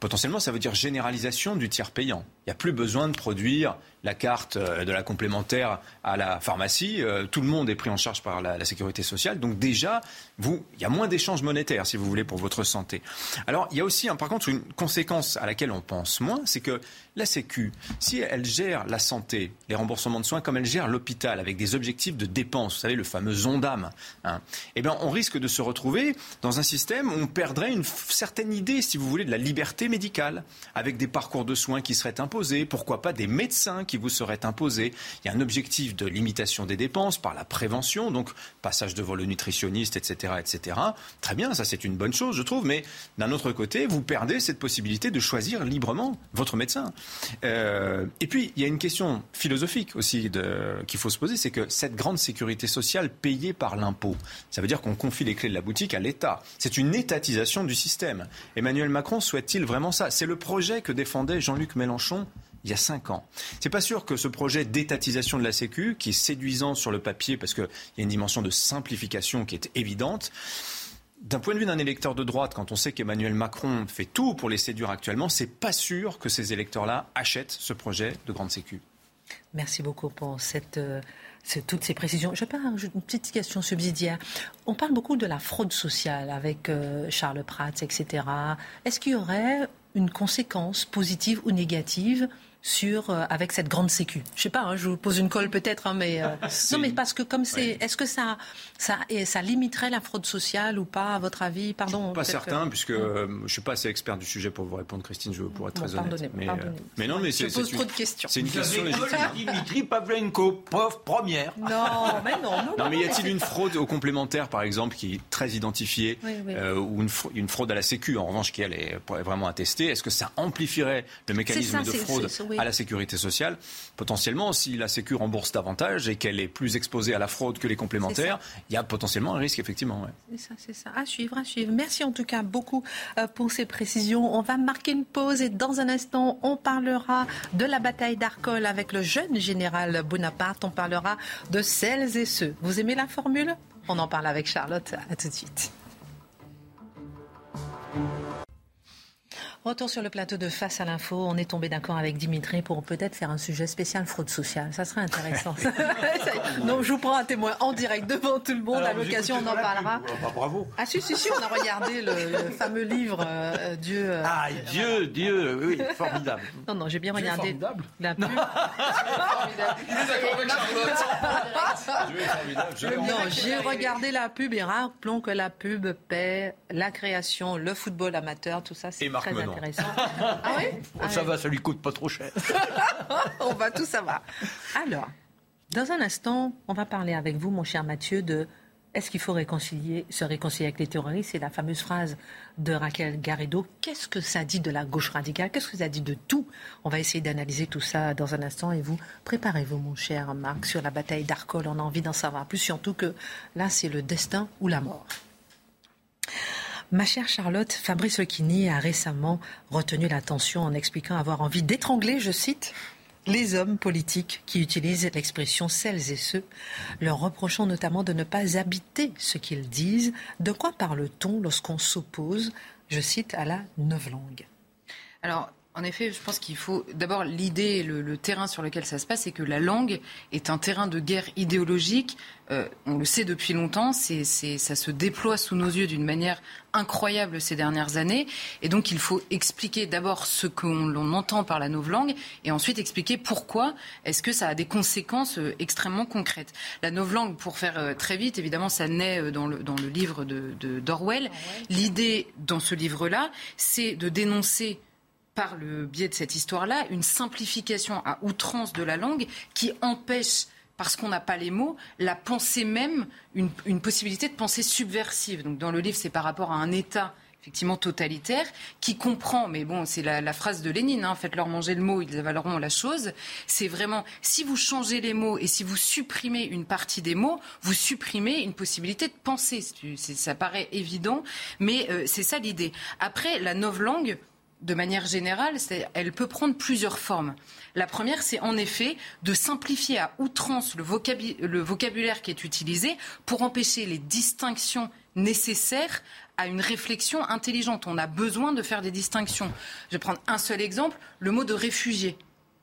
S5: potentiellement, ça veut dire généralisation du tiers payant. Il n'y a plus besoin de produire la carte euh, de la complémentaire à la pharmacie. Euh, tout le monde est pris en charge par la, sécurité sociale. Donc déjà, vous, il y a moins d'échanges monétaires, si vous voulez, pour votre santé. Alors, il y a aussi, par contre, une conséquence à laquelle on pense moins, c'est que la Sécu, si elle gère la santé, les remboursements de soins, comme elle gère l'hôpital, avec des objectifs de dépenses, vous savez, le fameux ONDAM, hein, eh bien, on risque de se retrouver dans un système où on perdrait une certaine idée, si vous voulez, de la liberté médicale, avec des parcours de soins qui seraient imposés, pourquoi pas des médecins qui vous seraient imposés. Il y a un objectif de limitation des dépenses par la prévention, donc passage devant le nutritionniste, etc., etc. Très bien, ça c'est une bonne chose, je trouve, mais d'un autre côté, vous perdez cette possibilité de choisir librement votre médecin. Euh, et puis, il y a une question philosophique aussi qu'il faut se poser, c'est que cette grande sécurité sociale payée par l'impôt, ça veut dire qu'on confie les clés de la boutique à l'État. C'est une étatisation du système. Emmanuel Macron souhaite-t-il vraiment ça? C'est le projet que défendait Jean-Luc Mélenchon il y a cinq ans. C'est pas sûr que ce projet d'étatisation de la Sécu, qui est séduisant sur le papier parce qu'il y a une dimension de simplification qui est évidente, d'un point de vue d'un électeur de droite, quand on sait qu'Emmanuel Macron fait tout pour les séduire actuellement, c'est pas sûr que ces électeurs-là achètent ce projet de grande sécu.
S2: Merci beaucoup pour euh, toutes ces précisions. Je parle une petite question subsidiaire. On parle beaucoup de la fraude sociale avec euh, Charles Prats, etc. Est-ce qu'il y aurait une conséquence positive ou négative sur euh, avec cette grande sécu. Je sais pas, hein, je vous pose une colle peut-être, hein, mais euh, non, mais parce que comme c'est, est-ce que ça, ça, ça limiterait la fraude sociale ou pas à votre avis? Pardon.
S5: Pas certain, puisque euh, je ne suis pas assez expert du sujet pour vous répondre, Christine. Je pour être très honnête. Mais, mais, non, mais c'est,
S2: pose trop de questions.
S5: C'est une question légitime.
S4: Dimitri Pavlenko, prof première.
S2: Non, mais non, non.
S5: non mais y a-t-il une fraude au complémentaire, par exemple, qui est très identifiée, ou une, une, fraude à la Sécu, en revanche, qui elle est vraiment attestée? Est-ce que ça amplifierait le mécanisme de fraude à la sécurité sociale. Potentiellement, si la Sécu rembourse davantage et qu'elle est plus exposée à la fraude que les complémentaires, il y a potentiellement un risque, effectivement.
S2: C'est ça, c'est ça. À suivre, à suivre. Merci en tout cas beaucoup euh, pour ces précisions. On va marquer une pause et dans un instant, on parlera de la bataille d'Arcole avec le jeune général Bonaparte. On parlera de celles et ceux. Vous aimez la formule? On en parle avec Charlotte. À tout de suite. Retour sur le plateau de Face à l'info. On est tombé d'accord avec Dimitri pour peut-être faire un sujet spécial fraude sociale. Ça serait intéressant. <laughs> non, je vous prends un témoin en direct devant tout le monde. à l'occasion, on en parlera.
S4: Bah, bravo.
S2: Ah si, si, si, on a regardé le, fameux livre euh, Dieu.
S4: Euh, ah, Dieu, Dieu, oui, formidable. <laughs>
S2: Non, non, j'ai bien Dieu regardé
S6: formidable.
S2: la pub. Non, <laughs> j'ai regardé la pub et rappelons que la pub paie la création, le football amateur, tout ça, c'est très intéressant. <laughs>
S4: Ah oui Ça va, ça lui coûte pas trop cher. <laughs>
S2: on va tout savoir. Alors, dans un instant, on va parler avec vous, mon cher Mathieu, de est-ce qu'il faut réconcilier, se réconcilier avec les terroristes? C'est la fameuse phrase de Raquel Garrido. Qu'est-ce que ça dit de la gauche radicale? Qu'est-ce que ça dit de tout? On va essayer d'analyser tout ça dans un instant. Et vous, préparez-vous, mon cher Marc, sur la bataille d'Arcole. On a envie d'en savoir plus, surtout que là, c'est le destin ou la mort. Ma chère Charlotte, Fabrice Lucchini a récemment retenu l'attention en expliquant avoir envie d'étrangler, je cite, les hommes politiques qui utilisent l'expression celles et ceux, leur reprochant notamment de ne pas habiter ce qu'ils disent. De quoi parle-t-on lorsqu'on s'oppose, je cite, à la novlangue
S3: Alors, en effet, je pense qu'il faut d'abord l'idée, le, le, terrain sur lequel ça se passe, c'est que la langue est un terrain de guerre idéologique. Euh, on le sait depuis longtemps, c'est, ça se déploie sous nos yeux d'une manière incroyable ces dernières années. Et donc il faut expliquer d'abord ce qu'on entend par la novlangue et ensuite expliquer pourquoi est-ce que ça a des conséquences euh, extrêmement concrètes. La novlangue, pour faire euh, très vite, évidemment, ça naît dans le, dans le livre de, de d'Orwell. L'idée dans ce livre-là, c'est de dénoncer par le biais de cette histoire-là, une simplification à outrance de la langue qui empêche parce qu'on n'a pas les mots, la pensée même, une, possibilité de pensée subversive. Donc dans le livre, c'est par rapport à un État effectivement totalitaire, qui comprend, mais bon, c'est la, phrase de Lénine, hein, faites-leur manger le mot, ils avaleront la chose. C'est vraiment, si vous changez les mots et si vous supprimez une partie des mots, vous supprimez une possibilité de penser. ça paraît évident, mais euh, c'est ça l'idée. Après, la langue de manière générale, elle peut prendre plusieurs formes. La première, c'est en effet de simplifier à outrance le, vocabulaire qui est utilisé pour empêcher les distinctions nécessaires à une réflexion intelligente. On a besoin de faire des distinctions. Je vais prendre un seul exemple, le mot de réfugié.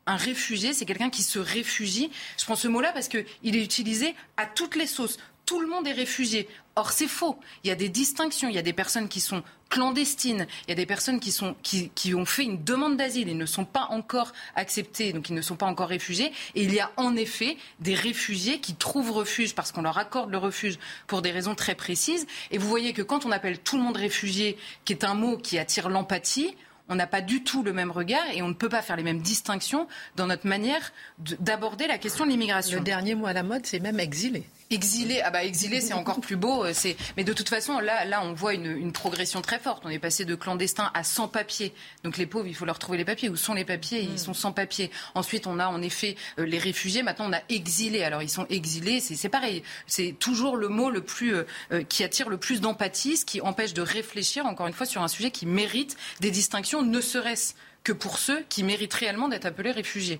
S3: Un réfugié, c'est quelqu'un qui se réfugie. Je prends ce mot-là parce qu'il est utilisé à toutes les sauces tout le monde est réfugié. Or, c'est faux. Il y a des distinctions. Il y a des personnes qui sont clandestines. Il y a des personnes qui, sont, qui, ont fait une demande d'asile. Ils ne sont pas encore acceptés, donc ils ne sont pas encore réfugiés. Et il y a en effet des réfugiés qui trouvent refuge parce qu'on leur accorde le refuge pour des raisons très précises. Et vous voyez que quand on appelle tout le monde réfugié, qui est un mot qui attire l'empathie, on n'a pas du tout le même regard et on ne peut pas faire les mêmes distinctions dans notre manière d'aborder la question de l'immigration.
S2: Le dernier mot à la mode, c'est même exilé.
S3: Exilé, ah bah exilé, c'est encore plus beau. Euh, c'est, mais de toute façon, là, là, on voit une, progression très forte. On est passé de clandestin à sans papiers. Donc les pauvres, il faut leur trouver les papiers. Où sont les papiers? Ils mm. sont sans papiers. Ensuite, on a en effet euh, les réfugiés. Maintenant, on a exilés. Alors ils sont exilés. C'est, pareil. C'est toujours le mot le plus euh, qui attire le plus d'empathie, ce qui empêche de réfléchir encore une fois sur un sujet qui mérite des distinctions, ne serait-ce que pour ceux qui méritent réellement d'être appelés réfugiés.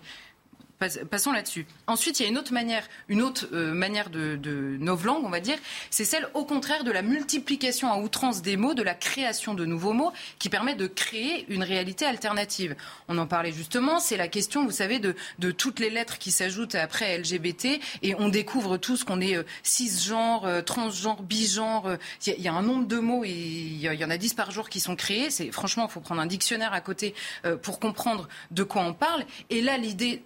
S3: Passons là-dessus. Ensuite, il y a une autre manière, une autre euh, manière de, de novlangue, on va dire, c'est celle au contraire de la multiplication à outrance des mots, de la création de nouveaux mots, qui permet de créer une réalité alternative. On en parlait justement, c'est la question, vous savez, de, de, toutes les lettres qui s'ajoutent après LGBT, et on découvre tous qu'on est euh, cisgenre, euh, transgenre, bigenre. Il y, y, a un nombre de mots, et il y, en a dix par jour qui sont créés. C'est franchement, il faut prendre un dictionnaire à côté pour comprendre de quoi on parle. Et là, l'idée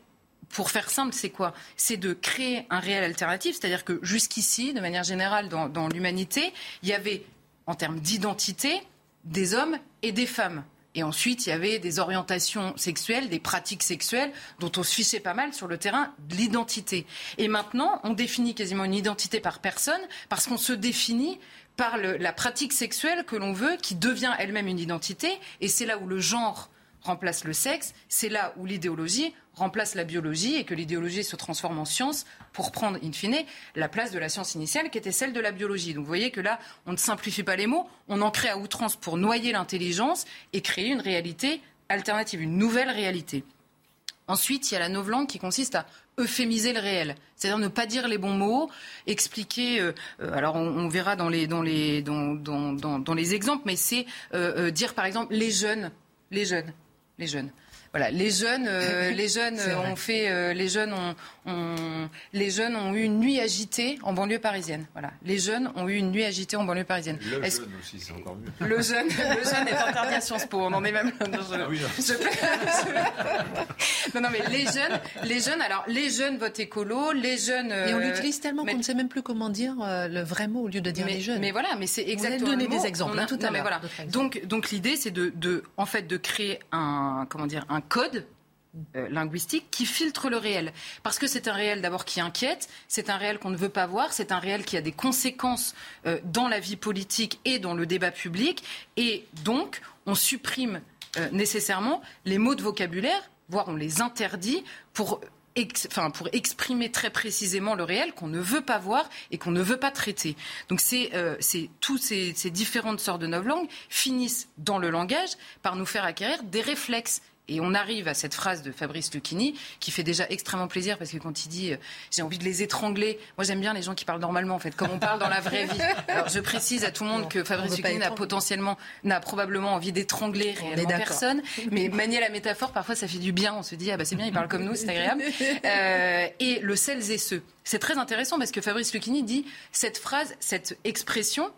S3: pour faire simple, c'est quoi? C'est de créer un réel alternatif, c'est-à-dire que jusqu'ici, de manière générale, dans, l'humanité, il y avait, en termes d'identité, des hommes et des femmes. Et ensuite, il y avait des orientations sexuelles, des pratiques sexuelles dont on se fichait pas mal sur le terrain de l'identité. Et maintenant, on définit quasiment une identité par personne parce qu'on se définit par la pratique sexuelle que l'on veut, qui devient elle-même une identité. Et c'est là où le genre remplace le sexe, c'est là où l'idéologie remplace la biologie et que l'idéologie se transforme en science pour prendre, in fine, la place de la science initiale qui était celle de la biologie. Donc vous voyez que là, on ne simplifie pas les mots, on en crée à outrance pour noyer l'intelligence et créer une réalité alternative, une nouvelle réalité. Ensuite, il y a la novlangue qui consiste à euphémiser le réel, c'est-à-dire ne pas dire les bons mots, expliquer. Euh, euh, alors, on, verra dans les, dans les, dans, dans, les exemples, mais c'est euh, dire par exemple les jeunes, les jeunes, les jeunes. Voilà, les jeunes, euh, <laughs> les jeunes ont fait, euh, les jeunes ont, les jeunes ont eu une nuit agitée en banlieue parisienne. Voilà, les jeunes ont eu une nuit agitée en banlieue parisienne.
S5: Le jeune aussi, c'est encore mieux.
S3: Le jeune, le jeune est interdit à Sciences Po. On en est même. Non, ah oui, non. non, mais les jeunes, les jeunes. Alors, les jeunes votent écolo, les jeunes.
S2: Et on euh, l'utilise tellement qu'on ne sait même plus comment dire le vrai mot au lieu de dire
S3: les
S2: jeunes.
S3: Mais voilà, mais c'est exactement.
S2: On a donné des exemples hein, tout à l'heure.
S3: Voilà. Donc, donc l'idée, c'est de, de, en fait, de créer un, comment dire, un code euh, linguistique qui filtre le réel. Parce que c'est un réel d'abord qui inquiète, c'est un réel qu'on ne veut pas voir, c'est un réel qui a des conséquences euh, dans la vie politique et dans le débat public. Et donc, on supprime euh, nécessairement les mots de vocabulaire, voire on les interdit pour Enfin, pour exprimer très précisément le réel qu'on ne veut pas voir et qu'on ne veut pas traiter. Donc c'est euh, tous ces, ces, différentes sortes de langues finissent dans le langage par nous faire acquérir des réflexes et on arrive à cette phrase de Fabrice Lucchini qui fait déjà extrêmement plaisir parce que quand il dit euh, j'ai envie de les étrangler, moi j'aime bien les gens qui parlent normalement en fait, comme on parle dans la vraie vie. <laughs> Alors je précise à tout le monde que Fabrice Lucchini n'a potentiellement, n'a probablement envie d'étrangler réellement personne, mais <laughs> manier la métaphore parfois ça fait du bien. On se dit ah bah c'est bien, il parle comme nous, c'est agréable. Euh, et le celles et ceux, c'est très intéressant parce que Fabrice Lucchini dit cette phrase, cette expression,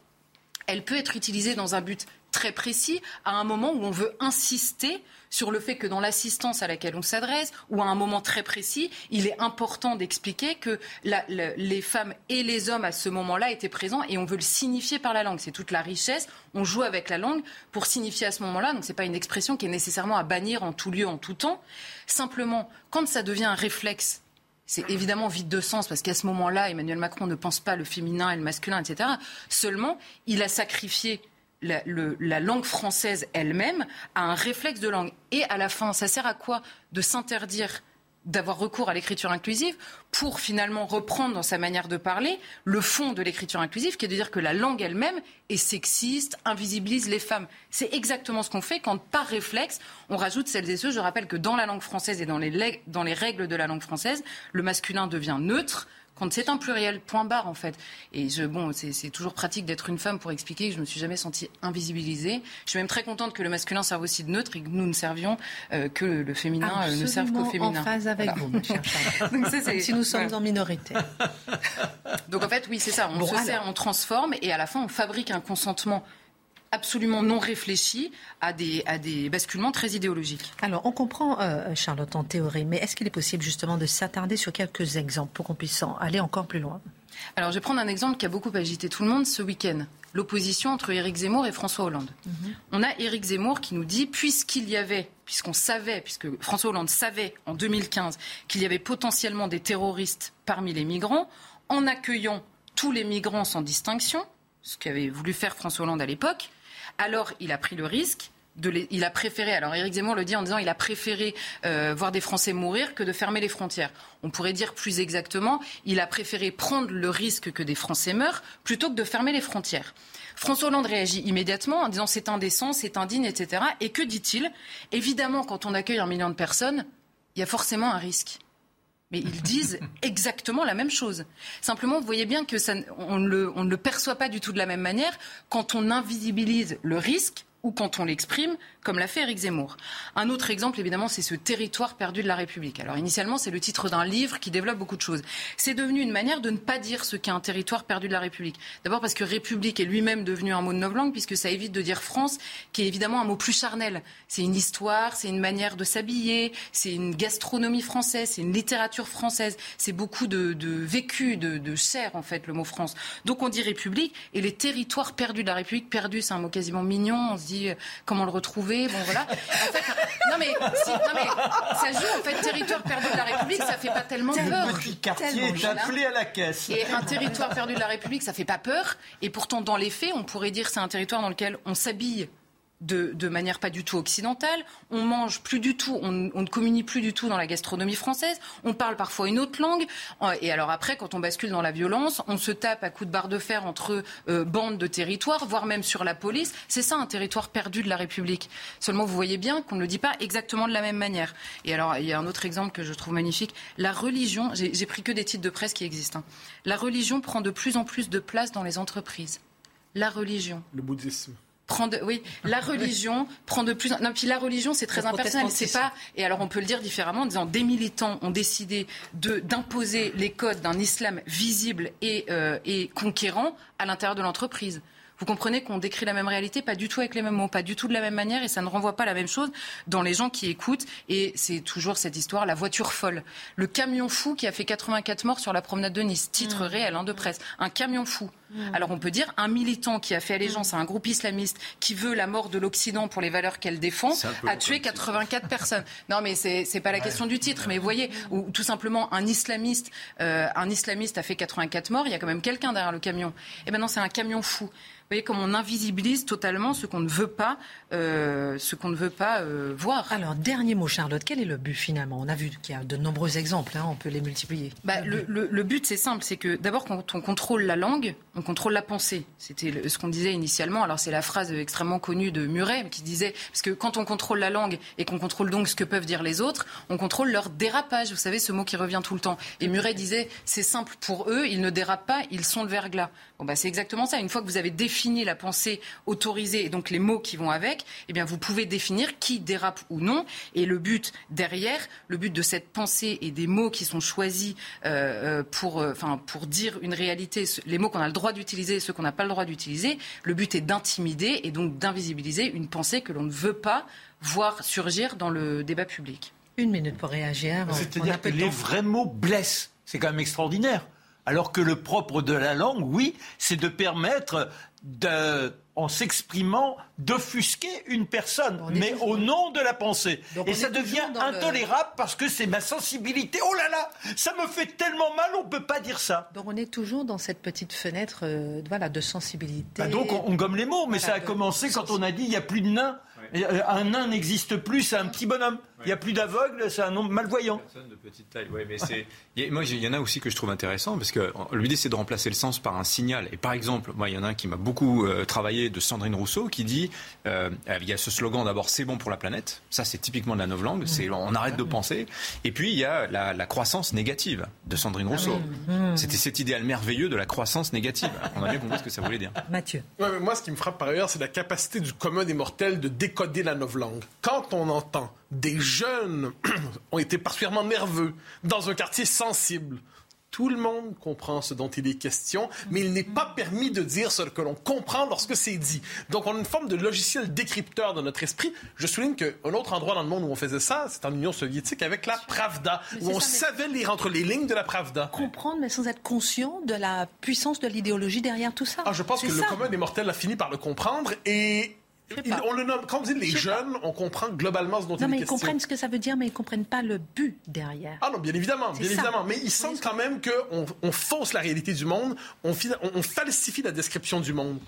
S3: elle peut être utilisée dans un but très précis à un moment où on veut insister sur le fait que dans l'assistance à laquelle on s'adresse, ou à un moment très précis, il est important d'expliquer que les femmes et les hommes à ce moment-là étaient présents et on veut le signifier par la langue. C'est toute la richesse. On joue avec la langue pour signifier à ce moment-là. Donc ce n'est pas une expression qui est nécessairement à bannir en tout lieu, en tout temps. Simplement, quand ça devient un réflexe c'est évidemment vide de sens parce qu'à ce moment-là, Emmanuel Macron ne pense pas le féminin et le masculin, etc. Seulement, il a sacrifié la, langue française elle-même a un réflexe de langue. Et à la fin, ça sert à quoi de s'interdire d'avoir recours à l'écriture inclusive pour finalement reprendre dans sa manière de parler le fond de l'écriture inclusive, qui est de dire que la langue elle-même est sexiste, invisibilise les femmes. C'est exactement ce qu'on fait quand, par réflexe, on rajoute celles et ceux. Je rappelle que dans la langue française et dans les, dans les règles de la langue française, le masculin devient neutre c'est un pluriel, point barre en fait. Et je, bon, c'est toujours pratique d'être une femme pour expliquer que je ne me suis jamais sentie invisibilisée. Je suis même très contente que le masculin serve aussi de neutre et que nous ne servions euh, que le féminin euh, ne serve qu'au féminin.
S2: en phase avec vous, mon cher <laughs> Donc, si nous sommes en minorité.
S3: Donc en fait, oui, c'est ça. On se sert, on transforme et à la fin, on fabrique un consentement absolument non réfléchi à des, à des basculements très idéologiques.
S2: Alors, on comprend, euh, Charlotte, en théorie, mais est-ce qu'il est possible justement de s'attarder sur quelques exemples pour qu'on puisse aller encore plus loin?
S3: Alors, je vais prendre un exemple qui a beaucoup agité tout le monde ce week-end. L'opposition entre Éric Zemmour et François Hollande. Mhm. On a Éric Zemmour qui nous dit, puisqu'il y avait, puisqu'on savait, puisque François Hollande savait en 2015 qu'il y avait potentiellement des terroristes parmi les migrants, en accueillant tous les migrants sans distinction, ce qu'avait voulu faire François Hollande à l'époque, alors il a pris le risque il a préféré, alors Éric Zemmour le dit en disant il a préféré euh, voir des Français mourir que de fermer les frontières. On pourrait dire plus exactement, il a préféré prendre le risque que des Français meurent plutôt que de fermer les frontières. François Hollande réagit immédiatement en disant c'est indécent, c'est indigne, etc. Et que dit-il? Évidemment, quand on accueille un million de personnes, il y a forcément un risque mais ils disent exactement la même chose. Simplement, vous voyez bien que ça, on, le, on ne le perçoit pas du tout de la même manière quand on invisibilise le risque ou quand on l'exprime, comme l'a fait Eric Zemmour. Un autre exemple, évidemment, c'est ce territoire perdu de la République. Alors initialement, c'est le titre d'un livre qui développe beaucoup de choses. C'est devenu une manière de ne pas dire ce qu'est un territoire perdu de la République. D'abord parce que République est lui-même devenu un mot de novlangue, puisque ça évite de dire France, qui est évidemment un mot plus charnel. C'est une histoire, c'est une manière de s'habiller, c'est une gastronomie française, c'est une littérature française, c'est beaucoup de, vécu, de, de chair, en fait, le mot France. Donc on dit République, et les territoires perdus de la République, perdu, c'est un mot quasiment mignon, euh, comment le retrouver, bon voilà. En fait, non, mais, non mais ça joue en fait territoire perdu de la République, ça fait pas tellement peur.
S4: Le petit quartier est appelé à la caisse.
S3: Et un territoire perdu de la République, ça fait pas peur. Et pourtant, dans les faits, on pourrait dire que c'est un territoire dans lequel on s'habille de, manière pas du tout occidentale. On mange plus du tout, on, ne communie plus du tout dans la gastronomie française. On parle parfois une autre langue. Euh, et alors après, quand on bascule dans la violence, on se tape à coups de barre de fer entre euh, bandes de territoires, voire même sur la police. C'est ça un territoire perdu de la République. Seulement, vous voyez bien qu'on ne le dit pas exactement de la même manière. Et alors, il y a un autre exemple que je trouve magnifique. La religion, j'ai pris que des titres de presse qui existent. Hein. La religion prend de plus en plus de place dans les entreprises. La religion.
S6: Le bouddhisme
S3: oui, la <laughs> religion prend de plus. Non, puis la religion, c'est très impersonnel. C'est pas. Et alors, on peut le dire différemment en disant des militants ont décidé de d'imposer les codes d'un islam visible et, euh, et conquérant à l'intérieur de l'entreprise. Vous comprenez qu'on décrit la même réalité, pas du tout avec les mêmes mots, pas du tout de la même manière, et ça ne renvoie pas la même chose dans les gens qui écoutent. Et c'est toujours cette histoire, la voiture folle. Le camion fou qui a fait 84 morts sur la promenade de Nice, titre mmh. réel hein, de presse. Un camion fou. Mmh. Alors on peut dire un militant qui a fait allégeance à un groupe islamiste qui veut la mort de l'Occident pour les valeurs qu'elle défend a tué 84 <laughs> personnes. Non mais c'est n'est pas la question du titre, mais vous voyez, ou tout simplement un islamiste, euh, un islamiste a fait 84 morts, il y a quand même quelqu'un derrière le camion. Et eh maintenant c'est un camion fou voyez, comme on invisibilise totalement ce qu'on ne veut pas, euh, ce qu'on ne veut pas euh, voir.
S2: Alors, dernier mot, Charlotte, quel est le but finalement? On a vu qu'il y a de nombreux exemples, hein, on peut les multiplier.
S3: Bah, le, le, but, c'est simple, c'est que d'abord, quand on contrôle la langue, on contrôle la pensée. C'était ce qu'on disait initialement. Alors, c'est la phrase extrêmement connue de Muret qui disait, parce que quand on contrôle la langue et qu'on contrôle donc ce que peuvent dire les autres, on contrôle leur dérapage. Vous savez, ce mot qui revient tout le temps. Et Muret disait, c'est simple pour eux, ils ne dérapent pas, ils sont le verglas. Bon, bah, c'est exactement ça. Une fois que vous avez défini la pensée autorisée et donc les mots qui vont avec, eh bien, vous pouvez définir qui dérape ou non. Et le but derrière, le but de cette pensée et des mots qui sont choisis euh, euh, pour, euh, enfin, pour dire une réalité, les mots qu'on a le droit d'utiliser et ceux qu'on n'a pas le droit d'utiliser, le but est d'intimider et donc d'invisibiliser une pensée que l'on ne veut pas voir surgir dans le débat public.
S2: Une minute pour réagir.
S4: C'est-à-dire que les vrais mots blessent. C'est quand même extraordinaire. Alors que le propre de la langue, oui, c'est de permettre, en s'exprimant, d'offusquer une personne, mais au nom de la pensée. Et ça devient intolérable parce que c'est ma sensibilité. Oh là là, ça me fait tellement mal, on ne peut pas dire ça.
S2: Donc on est toujours dans cette petite fenêtre euh, voilà, de sensibilité.
S4: Bah donc on, gomme les mots, mais ça a commencé quand on a dit il n'y a plus de nains. Euh, un nain n'existe plus, c'est un petit bonhomme. Il n'y a plus d'aveugles, c'est un nombre malvoyant.
S5: Personne de petite taille, ouais, mais c'est. <laughs> Moi, il y en a aussi que je trouve intéressant parce que l'idée c'est de remplacer le sens par un signal. Et par exemple, moi, il y en a un qui m'a beaucoup euh, travaillé de Sandrine Rousseau qui dit euh, il y a ce slogan d'abord c'est bon pour la planète. Ça, c'est typiquement de la novlangue. C'est on arrête de penser. Et puis il y a la, croissance négative de Sandrine ah Rousseau. C'était cet idéal merveilleux de la croissance négative. <laughs> On a bien compris ce que ça voulait dire.
S2: Mathieu.
S6: Ouais, mais moi, ce qui me frappe par ailleurs, c'est la capacité du commun des mortels de décoder la novlangue. Quand on entend des jeunes <clears throat> ont été particulièrement nerveux dans un quartier sensible. Tout le monde comprend ce dont il est question, mais il n'est pas permis de dire ce que l'on comprend lorsque c'est dit. Donc, on a une forme de logiciel décrypteur dans notre esprit. Je souligne qu'un autre endroit dans le monde où on faisait ça, c'est en Union soviétique avec la Pravda, où on savait lire entre les lignes de la Pravda.
S2: Comprendre, mais sans être conscient de la puissance de l'idéologie derrière tout ça.
S6: Ah, je pense que le commun des mortels a fini par le comprendre et on le nomme, quand vous dites les jeunes, on comprend globalement ce dont
S2: non,
S6: il
S2: est question. Non, mais ils comprennent ce que ça veut dire, mais ils ne comprennent pas le but derrière.
S6: Ah non, bien évidemment, bien évidemment. Mais ils sentent quand même qu'on on fausse la réalité du monde, on, on, falsifie la description du monde.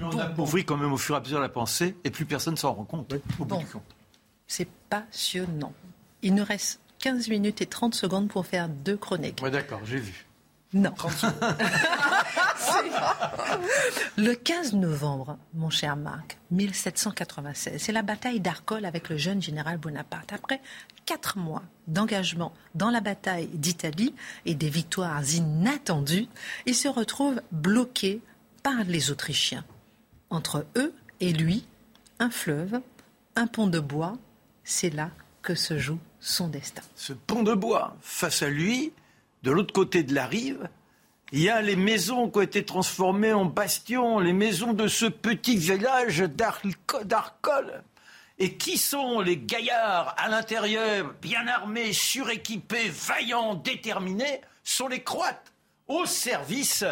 S4: on appauvrit quand même au fur et à mesure la pensée, et plus personne s'en rend compte, au bout du compte.
S2: C'est passionnant. Il nous reste 15 minutes et 30 secondes pour faire deux chroniques.
S4: Oui, d'accord, j'ai vu.
S2: Non. <laughs> le 15 novembre, mon cher Marc, 1796, c'est la bataille d'Arcole avec le jeune général Bonaparte. Après quatre mois d'engagement dans la bataille d'Italie et des victoires inattendues, il se retrouve bloqué par les Autrichiens. Entre eux et lui, un fleuve, un pont de bois, c'est là que se joue son destin.
S4: Ce pont de bois, face à lui, de l'autre côté de la rive, il y a les maisons qui ont été transformées en bastions, les maisons de ce petit village d'Arcole. Et qui sont les gaillards à l'intérieur, bien armés, suréquipés, vaillants, déterminés Sont les Croates, au service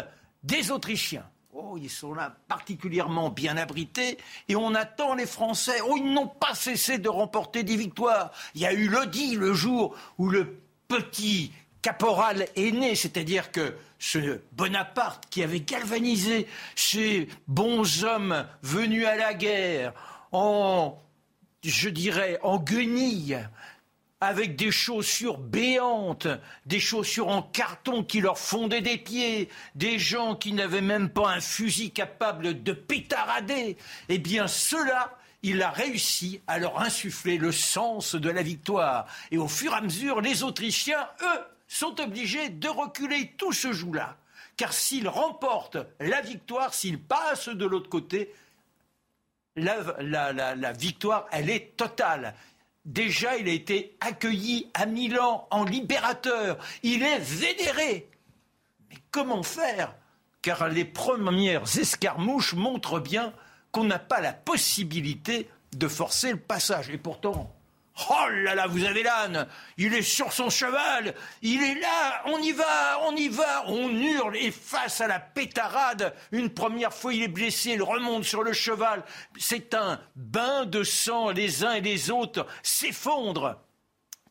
S4: des Autrichiens. Oh, ils sont là particulièrement bien abrités et on attend les Français. Oh, ils n'ont pas cessé de remporter des victoires. Il y a eu le le jour où le petit caporal est né, c'est-à-dire que ce Bonaparte qui avait galvanisé ces bons hommes venus à la guerre en, je dirais, en guenilles, avec des chaussures béantes, des chaussures en carton qui leur fondaient des pieds, des gens qui n'avaient même pas un fusil capable de pétarader, eh bien cela il a réussi à leur insuffler le sens de la victoire. Et au fur et à mesure, les Autrichiens, eux, sont obligés de reculer. Tout ce joue-là. Car s'ils remportent la victoire, s'ils passent de l'autre côté, la, victoire, elle est totale. Déjà, il a été accueilli à Milan en libérateur. Il est vénéré. Mais comment faire? Car les premières escarmouches montrent bien qu'on n'a pas la possibilité de forcer le passage. Et pourtant, Oh là là, vous avez l'âne, il est sur son cheval, il est là, on y va, on y va, on hurle et face à la pétarade, une première fois il est blessé, il remonte sur le cheval, c'est un bain de sang, les uns et les autres s'effondrent.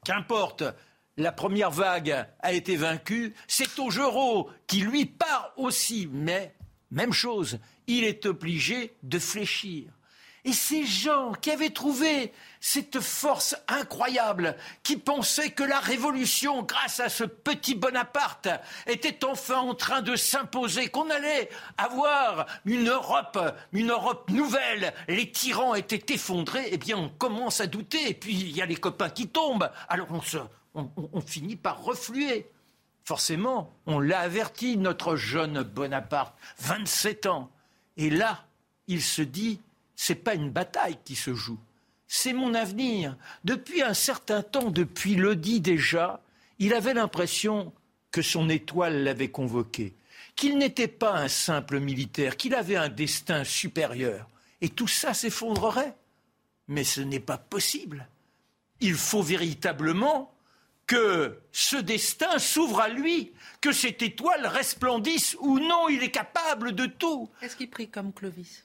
S4: Qu'importe, la première vague a été vaincue, c'est Augereau qui lui part aussi, mais même chose, il est obligé de fléchir. Et ces gens qui avaient trouvé cette force incroyable, qui pensaient que la révolution, grâce à ce petit Bonaparte, était enfin en train de s'imposer, qu'on allait avoir une Europe, une Europe nouvelle, les tyrans étaient effondrés, eh bien on commence à douter, et puis il y a les copains qui tombent, alors on, on finit par refluer. Forcément, on l'a averti, notre jeune Bonaparte, 27 ans. Et là, il se dit c'est pas une bataille qui se joue. C'est mon avenir. Depuis un certain temps, depuis Lodi déjà, il avait l'impression que son étoile l'avait convoqué, qu'il n'était pas un simple militaire, qu'il avait un destin supérieur. Et tout ça s'effondrerait. Mais ce n'est pas possible. Il faut véritablement que ce destin s'ouvre à lui, que cette étoile resplendisse ou non, il est capable de tout.
S2: Est-ce qu'il prie comme Clovis?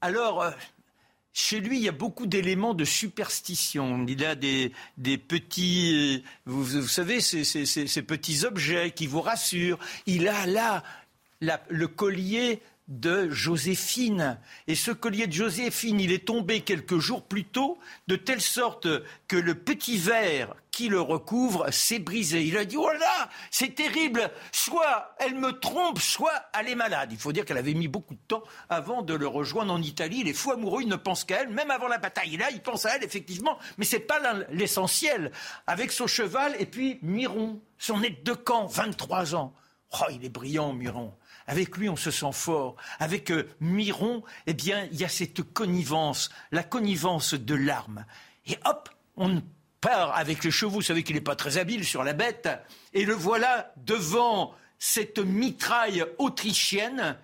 S4: Alors, euh, chez lui, il y a beaucoup d'éléments de superstition. Il a des, petits, euh, vous, savez, ces, petits objets qui vous rassurent. Il a là le collier de Joséphine. Et ce collier de Joséphine, il est tombé quelques jours plus tôt, de telle sorte que le petit verre qui le recouvre s'est brisé. Il a dit, oh là, c'est terrible, soit elle me trompe, soit elle est malade. Il faut dire qu'elle avait mis beaucoup de temps avant de le rejoindre en Italie. Les fous amoureux, ils ne pensent qu'à elle, même avant la bataille. Et là, ils pensent à elle, effectivement, mais c'est pas l'essentiel. Avec son cheval, et puis Miron, son aide de camp, 23 ans. Oh, il est brillant, Miron. Avec lui, on se sent fort. Avec euh, Miron, eh bien, il y a cette connivence, la connivence de l'arme. Et hop, on part avec les chevaux. Vous savez qu'il n'est pas très habile sur la bête. Et le voilà devant cette mitraille autrichienne.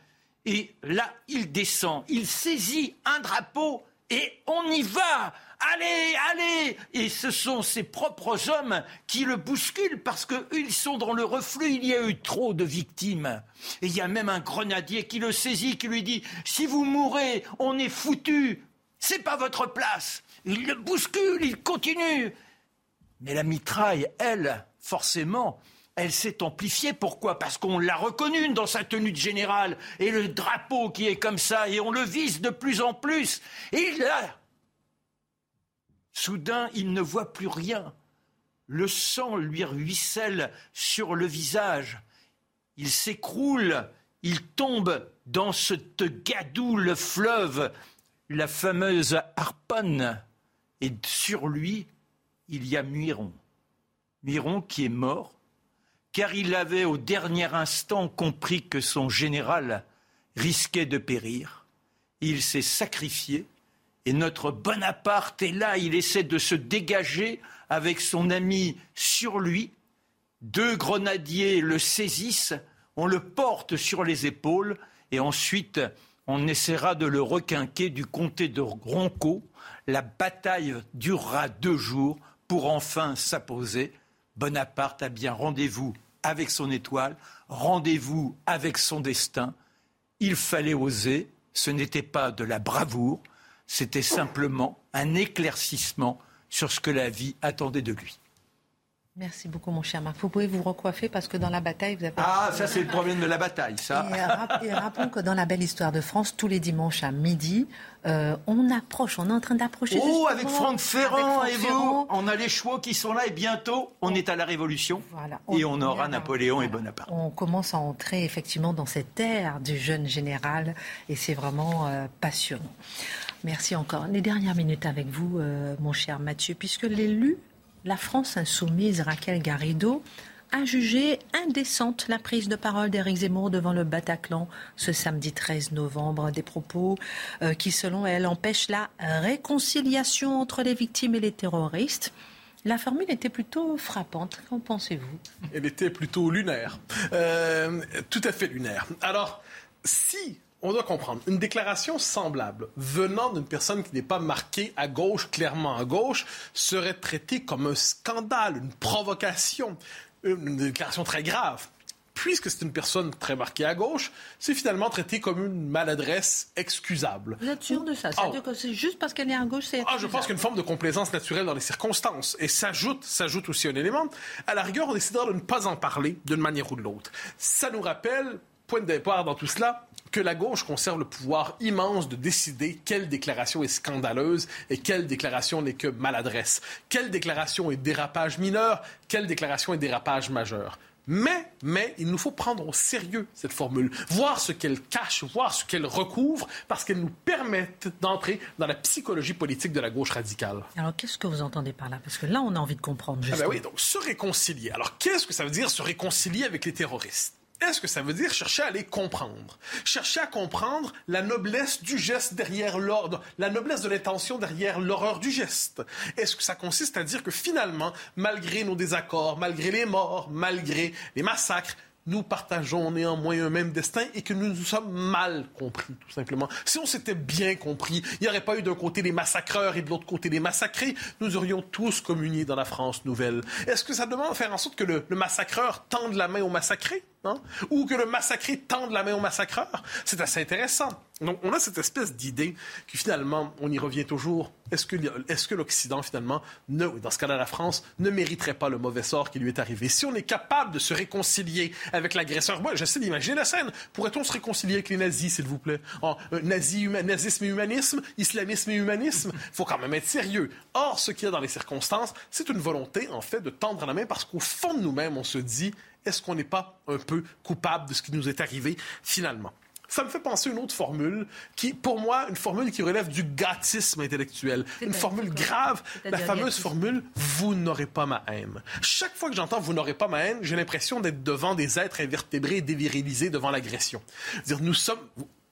S4: Et là, il descend. Il saisit un drapeau et on y va Allez, allez Et ce sont ses propres hommes qui le bousculent parce qu'ils sont dans le reflux. Il y a eu trop de victimes. Et il y a même un grenadier qui le saisit, qui lui dit Si vous mourrez, on est foutu. C'est pas votre place. Il le bouscule, il continue. Mais la mitraille, elle, forcément, elle s'est amplifiée. Pourquoi? Parce qu'on l'a reconnue dans sa tenue de général. Et le drapeau qui est comme ça, et on le vise de plus en plus. Et là, Soudain, il ne voit plus rien. Le sang lui ruisselle sur le visage. Il s'écroule, il tombe dans cette gadoule fleuve, la fameuse Harponne. Et sur lui, il y a Muiron. Muiron qui est mort, car il avait au dernier instant compris que son général risquait de périr. Il s'est sacrifié et notre Bonaparte est là, il essaie de se dégager avec son ami sur lui. Deux grenadiers le saisissent, on le porte sur les épaules et ensuite on essaiera de le requinquer du comté de Ronco. La bataille durera deux jours pour enfin s'apposer. Bonaparte a bien rendez-vous avec son étoile, rendez-vous avec son destin. Il fallait oser, ce n'était pas de la bravoure, c'était simplement un éclaircissement sur ce que la vie attendait de lui.
S2: Merci beaucoup, mon cher Marc. Vous pouvez vous recoiffer parce que dans la bataille, vous avez.
S4: Ah, ça, c'est le problème de la bataille, ça.
S2: Et, rappelons que dans la belle histoire de France, tous les dimanches à midi, euh, on approche, on est en train d'approcher.
S4: Oh, avec Franck Ferrand et vous On a les chevaux qui sont là et bientôt, on est à la Révolution. Voilà. et on aura Napoléon et Bonaparte.
S2: On commence à entrer effectivement dans cette ère du jeune général et c'est vraiment euh, passionnant. Merci encore. Les dernières minutes avec vous, euh, mon cher Mathieu, puisque l'élu, la France insoumise, Raquel Garrido, a jugé indécente la prise de parole d'Éric Zemmour devant le Bataclan ce samedi 13 novembre. Des propos euh, qui, selon elle, empêchent la réconciliation entre les victimes et les terroristes. La formule était plutôt frappante. Qu'en pensez-vous?
S6: Elle était plutôt lunaire. Euh, tout à fait lunaire. Alors, si on doit comprendre, une déclaration semblable venant d'une personne qui n'est pas marquée à gauche, clairement à gauche, serait traitée comme un scandale, une provocation, une déclaration très grave. Puisque c'est une personne très marquée à gauche, c'est finalement traité comme une maladresse excusable.
S2: Vous êtes sûr de ça? C'est-à-dire que c'est juste parce qu'elle est à gauche, c'est
S6: Ah, je pense qu'une forme de complaisance naturelle dans les circonstances. Et s'ajoute, s'ajoute aussi un élément. À la rigueur, on décidera de ne pas en parler d'une manière ou de l'autre. Ça nous rappelle, point de départ dans tout cela, que la gauche conserve le pouvoir immense de décider quelle déclaration est scandaleuse et quelle déclaration n'est que maladresse, quelle déclaration est dérapage mineur, quelle déclaration est dérapage majeur. Mais, mais, il nous faut prendre au sérieux cette formule, voir ce qu'elle cache, voir ce qu'elle recouvre, parce qu'elle nous permet d'entrer dans la psychologie politique de la gauche radicale.
S2: Alors, qu'est-ce que vous entendez par là? Parce que là, on a envie de comprendre.
S6: Ah ben oui, donc se réconcilier. Alors, qu'est-ce que ça veut dire se réconcilier avec les terroristes? Est-ce que ça veut dire? Chercher à les comprendre? Chercher à comprendre la noblesse du geste derrière l'ordre, la noblesse de l'intention derrière l'horreur du geste. Est-ce que ça consiste à dire que finalement, malgré nos désaccords, malgré les morts, malgré les massacres, nous partageons néanmoins un même destin et que nous nous sommes mal compris, tout simplement? Si on s'était bien compris, il n'y aurait pas eu d'un côté les massacreurs et de l'autre côté les massacrés, nous aurions tous communié dans la France nouvelle. Est-ce que ça demande de faire en sorte que le, le massacreur tende la main au massacré? Hein, ou que le massacré tende la main au massacreur. C'est assez intéressant. Donc, on a cette espèce d'idée que finalement, on y revient toujours. Est-ce que, est que l'Occident, finalement, ne, dans ce cas-là, la France, ne mériterait pas le mauvais sort qui lui est arrivé? Si on est capable de se réconcilier avec l'agresseur, moi, j'essaie d'imaginer la scène. Pourrait-on se réconcilier avec les nazis, s'il vous plaît? Oh, nazi, nazisme et humanisme, islamisme et humanisme? Il <laughs> faut quand même être sérieux. Or, ce qu'il y a dans les circonstances, c'est une volonté, en fait, de tendre la main parce qu'au fond de nous-mêmes, on se dit, est-ce qu'on n'est pas un peu coupable de ce qui nous est arrivé finalement? ça me fait penser à une autre formule qui, pour moi, une formule qui relève du gâtisme intellectuel. Une formule grave, la fameuse formule « vous n'aurez pas ma haine ». Chaque fois que j'entends « vous n'aurez pas ma haine », j'ai l'impression d'être devant des êtres invertébrés dévirilisés devant l'agression. dire nous sommes...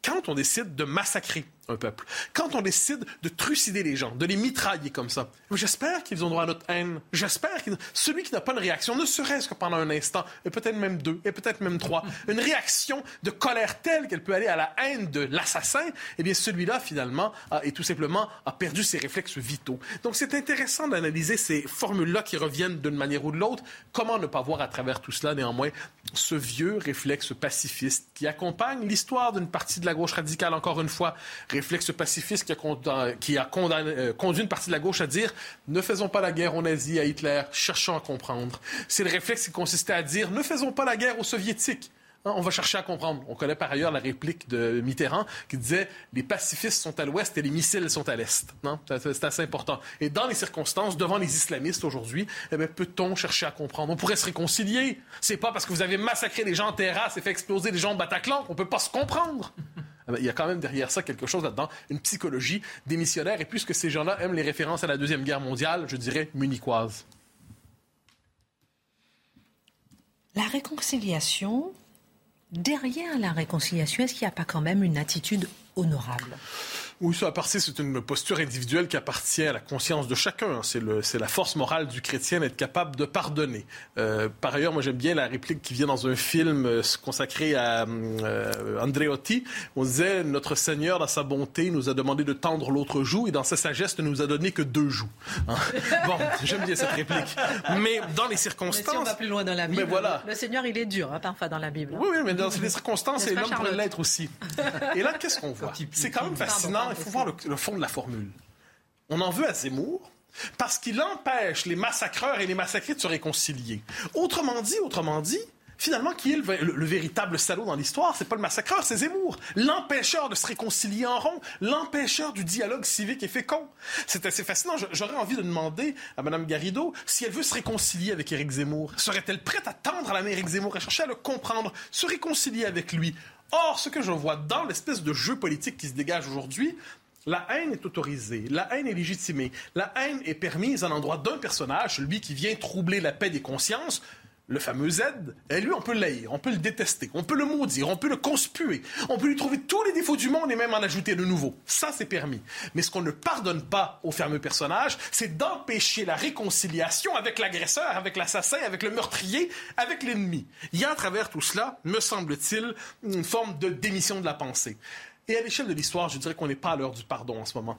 S6: Quand on décide de massacrer un peuple. Quand on décide de trucider les gens, de les mitrailler comme ça, j'espère qu'ils ont droit à notre haine. J'espère que celui qui n'a pas une réaction, ne serait-ce que pendant un instant, et peut-être même deux, et peut-être même trois, <laughs> une réaction de colère telle qu'elle peut aller à la haine de l'assassin, eh bien celui-là finalement a, et tout simplement a perdu ses réflexes vitaux. Donc c'est intéressant d'analyser ces formules-là qui reviennent d'une manière ou de l'autre. Comment ne pas voir à travers tout cela néanmoins ce vieux réflexe pacifiste qui accompagne l'histoire d'une partie de la gauche radicale encore une fois réflexe pacifiste qui a, euh, conduit une partie de la gauche à dire ne faisons pas la guerre aux nazis, à Hitler, cherchons à comprendre. C'est le réflexe qui consistait à dire ne faisons pas la guerre aux soviétiques. Hein, on va chercher à comprendre. On connaît par ailleurs la réplique de Mitterrand qui disait les pacifistes sont à l'ouest et les missiles sont à l'est. C'est assez important. Et dans les circonstances, devant les islamistes aujourd'hui, eh peut-on chercher à comprendre? On pourrait se réconcilier. C'est pas parce que vous avez massacré des gens en terrasse et fait exploser des gens au Bataclan qu'on peut pas se comprendre. Eh ben, il y a quand même derrière ça quelque chose là-dedans, une psychologie des missionnaires. Et puisque ces gens-là aiment les références à la Deuxième Guerre mondiale, je dirais munichoise.
S2: La réconciliation, derrière la réconciliation, est-ce qu'il n'y a pas quand même une attitude honorable?
S6: Oui, ça partie, c'est une posture individuelle qui appartient à la conscience de chacun. C'est, le, c'est la force morale du chrétien d'être capable de pardonner. Euh, par ailleurs, moi j'aime bien la réplique qui vient dans un film euh, consacré à euh, Andreotti. On disait Notre Seigneur, dans sa bonté, nous a demandé de tendre l'autre joue et dans sa sagesse, ne nous a donné que deux joues. Hein? <laughs> bon, j'aime bien cette réplique. Mais dans les circonstances. Mais
S2: si on va plus loin dans la Bible, voilà. le Seigneur, il est dur, hein, parfois dans la Bible.
S6: Hein. Oui, oui, mais dans les circonstances, et l'homme pourrait l'être aussi. Et là, qu'est-ce qu'on <laughs> voit C'est quand même fascinant il faut voir le, fond de la formule. On en veut à Zemmour parce qu'il empêche les massacreurs et les massacrés de se réconcilier. Autrement dit, autrement dit, finalement, qui est le, véritable salaud dans l'histoire? C'est pas le massacreur, c'est Zemmour, l'empêcheur de se réconcilier en rond, l'empêcheur du dialogue civique et fécond. C'est assez fascinant. J'aurais envie de demander à Mme Garrido si elle veut se réconcilier avec Éric Zemmour. Serait-elle prête à tendre à la main Éric Zemmour, à chercher à le comprendre, se réconcilier avec lui Or, ce que je vois dans l'espèce de jeu politique qui se dégage aujourd'hui, la haine est autorisée, la haine est légitimée, la haine est permise à l'endroit d'un personnage, celui qui vient troubler la paix des consciences, le fameux Z, et lui, on peut l'haïr, on peut le détester, on peut le maudire, on peut le conspuer, on peut lui trouver tous les défauts du monde et même en ajouter de nouveaux. Ça, c'est permis. Mais ce qu'on ne pardonne pas au fameux personnage, c'est d'empêcher la réconciliation avec l'agresseur, avec l'assassin, avec le meurtrier, avec l'ennemi. Il y a à travers tout cela, me semble-t-il, une forme de démission de la pensée. Et à l'échelle de l'histoire, je dirais qu'on n'est pas à l'heure du pardon en ce moment.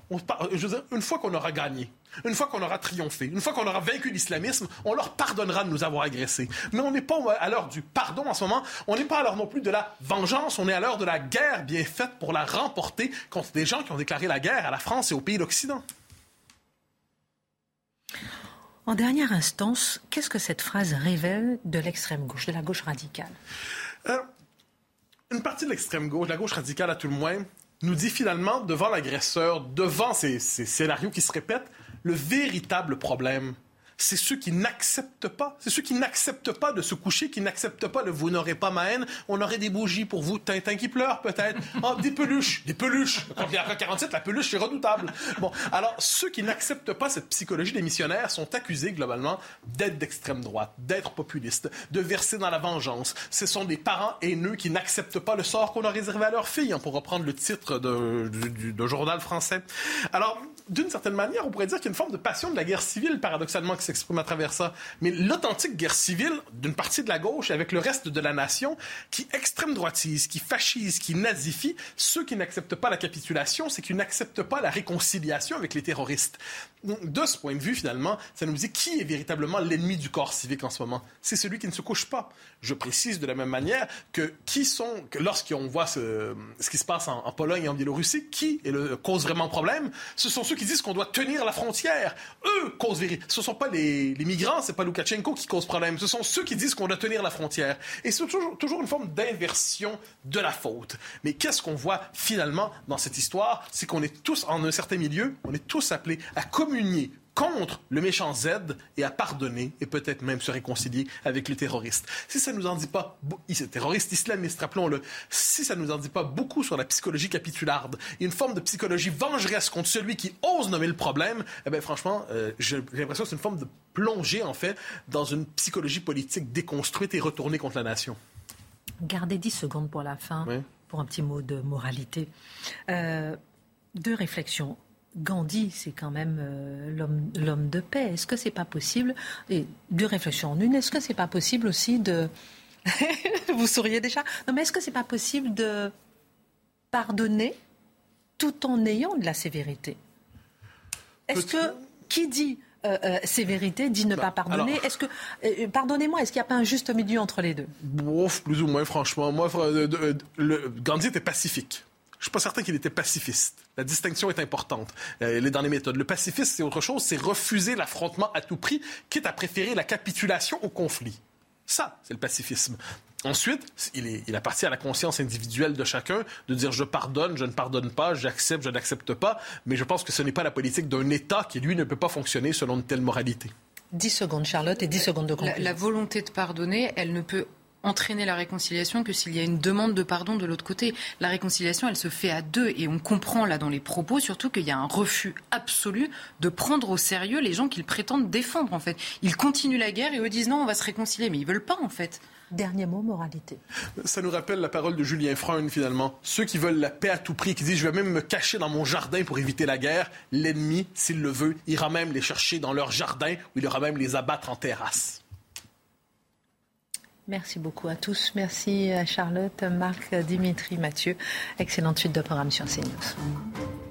S6: je veux dire, une fois qu'on aura gagné, une fois qu'on aura triomphé, une fois qu'on aura vaincu l'islamisme, on leur pardonnera de nous avoir agressés. Mais on n'est pas à l'heure du pardon en ce moment. On n'est pas à l'heure non plus de la vengeance. On est à l'heure de la guerre bien faite pour la remporter contre des gens qui ont déclaré la guerre à la France et aux pays d'Occident.
S2: En dernière instance, qu'est-ce que cette phrase révèle de l'extrême gauche, de la gauche radicale?
S6: Euh, une partie de l'extrême gauche, la gauche radicale à tout le moins, nous dit finalement, devant l'agresseur, devant ces, ces scénarios qui se répètent, le véritable problème, c'est ceux qui n'acceptent pas. C'est ceux qui n'acceptent pas de se coucher, qui n'acceptent pas de vous n'aurez pas ma haine, on aurait des bougies pour vous. Tintin qui pleure, peut-être. <laughs> Oh, des peluches, des peluches. Quand il y a 47, la peluche, c'est redoutable. Bon, alors, ceux qui n'acceptent pas cette psychologie des missionnaires sont accusés, globalement, d'être d'extrême droite, d'être populistes, de verser dans la vengeance. Ce sont des parents haineux qui n'acceptent pas le sort qu'on a réservé à leurs filles, hein, pour reprendre le titre de, journal français. Alors, d'une certaine manière, on pourrait dire qu'il y a une forme de passion de la guerre civile, paradoxalement, qui s'exprime à travers ça. Mais l'authentique guerre civile d'une partie de la gauche avec le reste de la nation qui extrême droitise, qui fascise, qui nazifie ceux qui n'acceptent pas la capitulation, c'est qu'ils n'acceptent pas la réconciliation avec les terroristes. De ce point de vue, finalement, ça nous dit qui est véritablement l'ennemi du corps civique en ce moment. C'est celui qui ne se couche pas. Je précise de la même manière que qui sont, lorsqu'on voit ce, qui se passe en, Pologne et en Biélorussie, qui est le, cause vraiment problème Ce sont ceux qui disent qu'on doit tenir la frontière. Eux causent vérité. Ce ne sont pas les, les migrants, c'est pas Loukachenko qui cause problème. Ce sont ceux qui disent qu'on doit tenir la frontière. Et c'est toujours, toujours une forme d'inversion de la faute. Mais qu'est-ce qu'on voit finalement dans cette histoire? C'est qu'on est tous, en un certain milieu, on est tous appelés à communier contre le méchant Z et à pardonner et peut-être même se réconcilier avec les terroristes. Si ça nous en dit pas, terroristes islamistes, rappelons-le, si ça nous en dit pas beaucoup sur la psychologie capitularde et une forme de psychologie vengeresse contre celui qui ose nommer le problème, eh bien franchement, euh, j'ai l'impression que c'est une forme de plongée en fait dans une psychologie politique déconstruite et retournée contre la nation.
S2: Gardez 10 secondes pour la fin, pour un petit mot de moralité. Euh, deux réflexions. Gandhi, c'est quand même euh, l'homme de paix. Est-ce que c'est pas possible Et deux réflexions en une. Est-ce que c'est pas possible aussi de <laughs> vous souriez déjà Non, mais est-ce que c'est pas possible de pardonner tout en ayant de la sévérité? Est-ce que qui dit euh, euh, sévérité dit ne bah, pas pardonner? Est-ce que, pardonnez-moi, est-ce qu'il n'y a pas un juste milieu entre les deux?
S6: Ouf, plus ou moins, franchement. Moi, le, Gandhi était pacifique. Je suis pas certain qu'il était pacifiste. La distinction est importante. Euh, elle est dans les méthodes. Le pacifisme, c'est autre chose. C'est refuser l'affrontement à tout prix, quitte à préférer la capitulation au conflit. Ça, c'est le pacifisme. Ensuite, il, est, il, appartient à la conscience individuelle de chacun de dire je pardonne, je ne pardonne pas, j'accepte, je n'accepte pas. Mais je pense que ce n'est pas la politique d'un État qui, lui, ne peut pas fonctionner selon une telle moralité.
S2: 10 secondes, Charlotte, et 10 secondes de conclusion.
S3: la volonté de pardonner, elle ne peut entraîner la réconciliation que s'il y a une demande de pardon de l'autre côté. La réconciliation, elle se fait à deux et on comprend là dans les propos surtout qu'il y a un refus absolu de prendre au sérieux les gens qu'ils prétendent défendre en fait. Ils continuent la guerre et eux disent non, on va se réconcilier, mais ils veulent pas en fait.
S2: Dernier mot, moralité.
S6: Ça nous rappelle la parole de Julien Freund, finalement. Ceux qui veulent la paix à tout prix, qui disent je vais même me cacher dans mon jardin pour éviter la guerre, l'ennemi, s'il le veut, ira même les chercher dans leur jardin ou il ira même les abattre en terrasse.
S2: Merci beaucoup à tous. Merci à Charlotte, Marc, Dimitri, Mathieu. Excellente suite de programme sur CNews.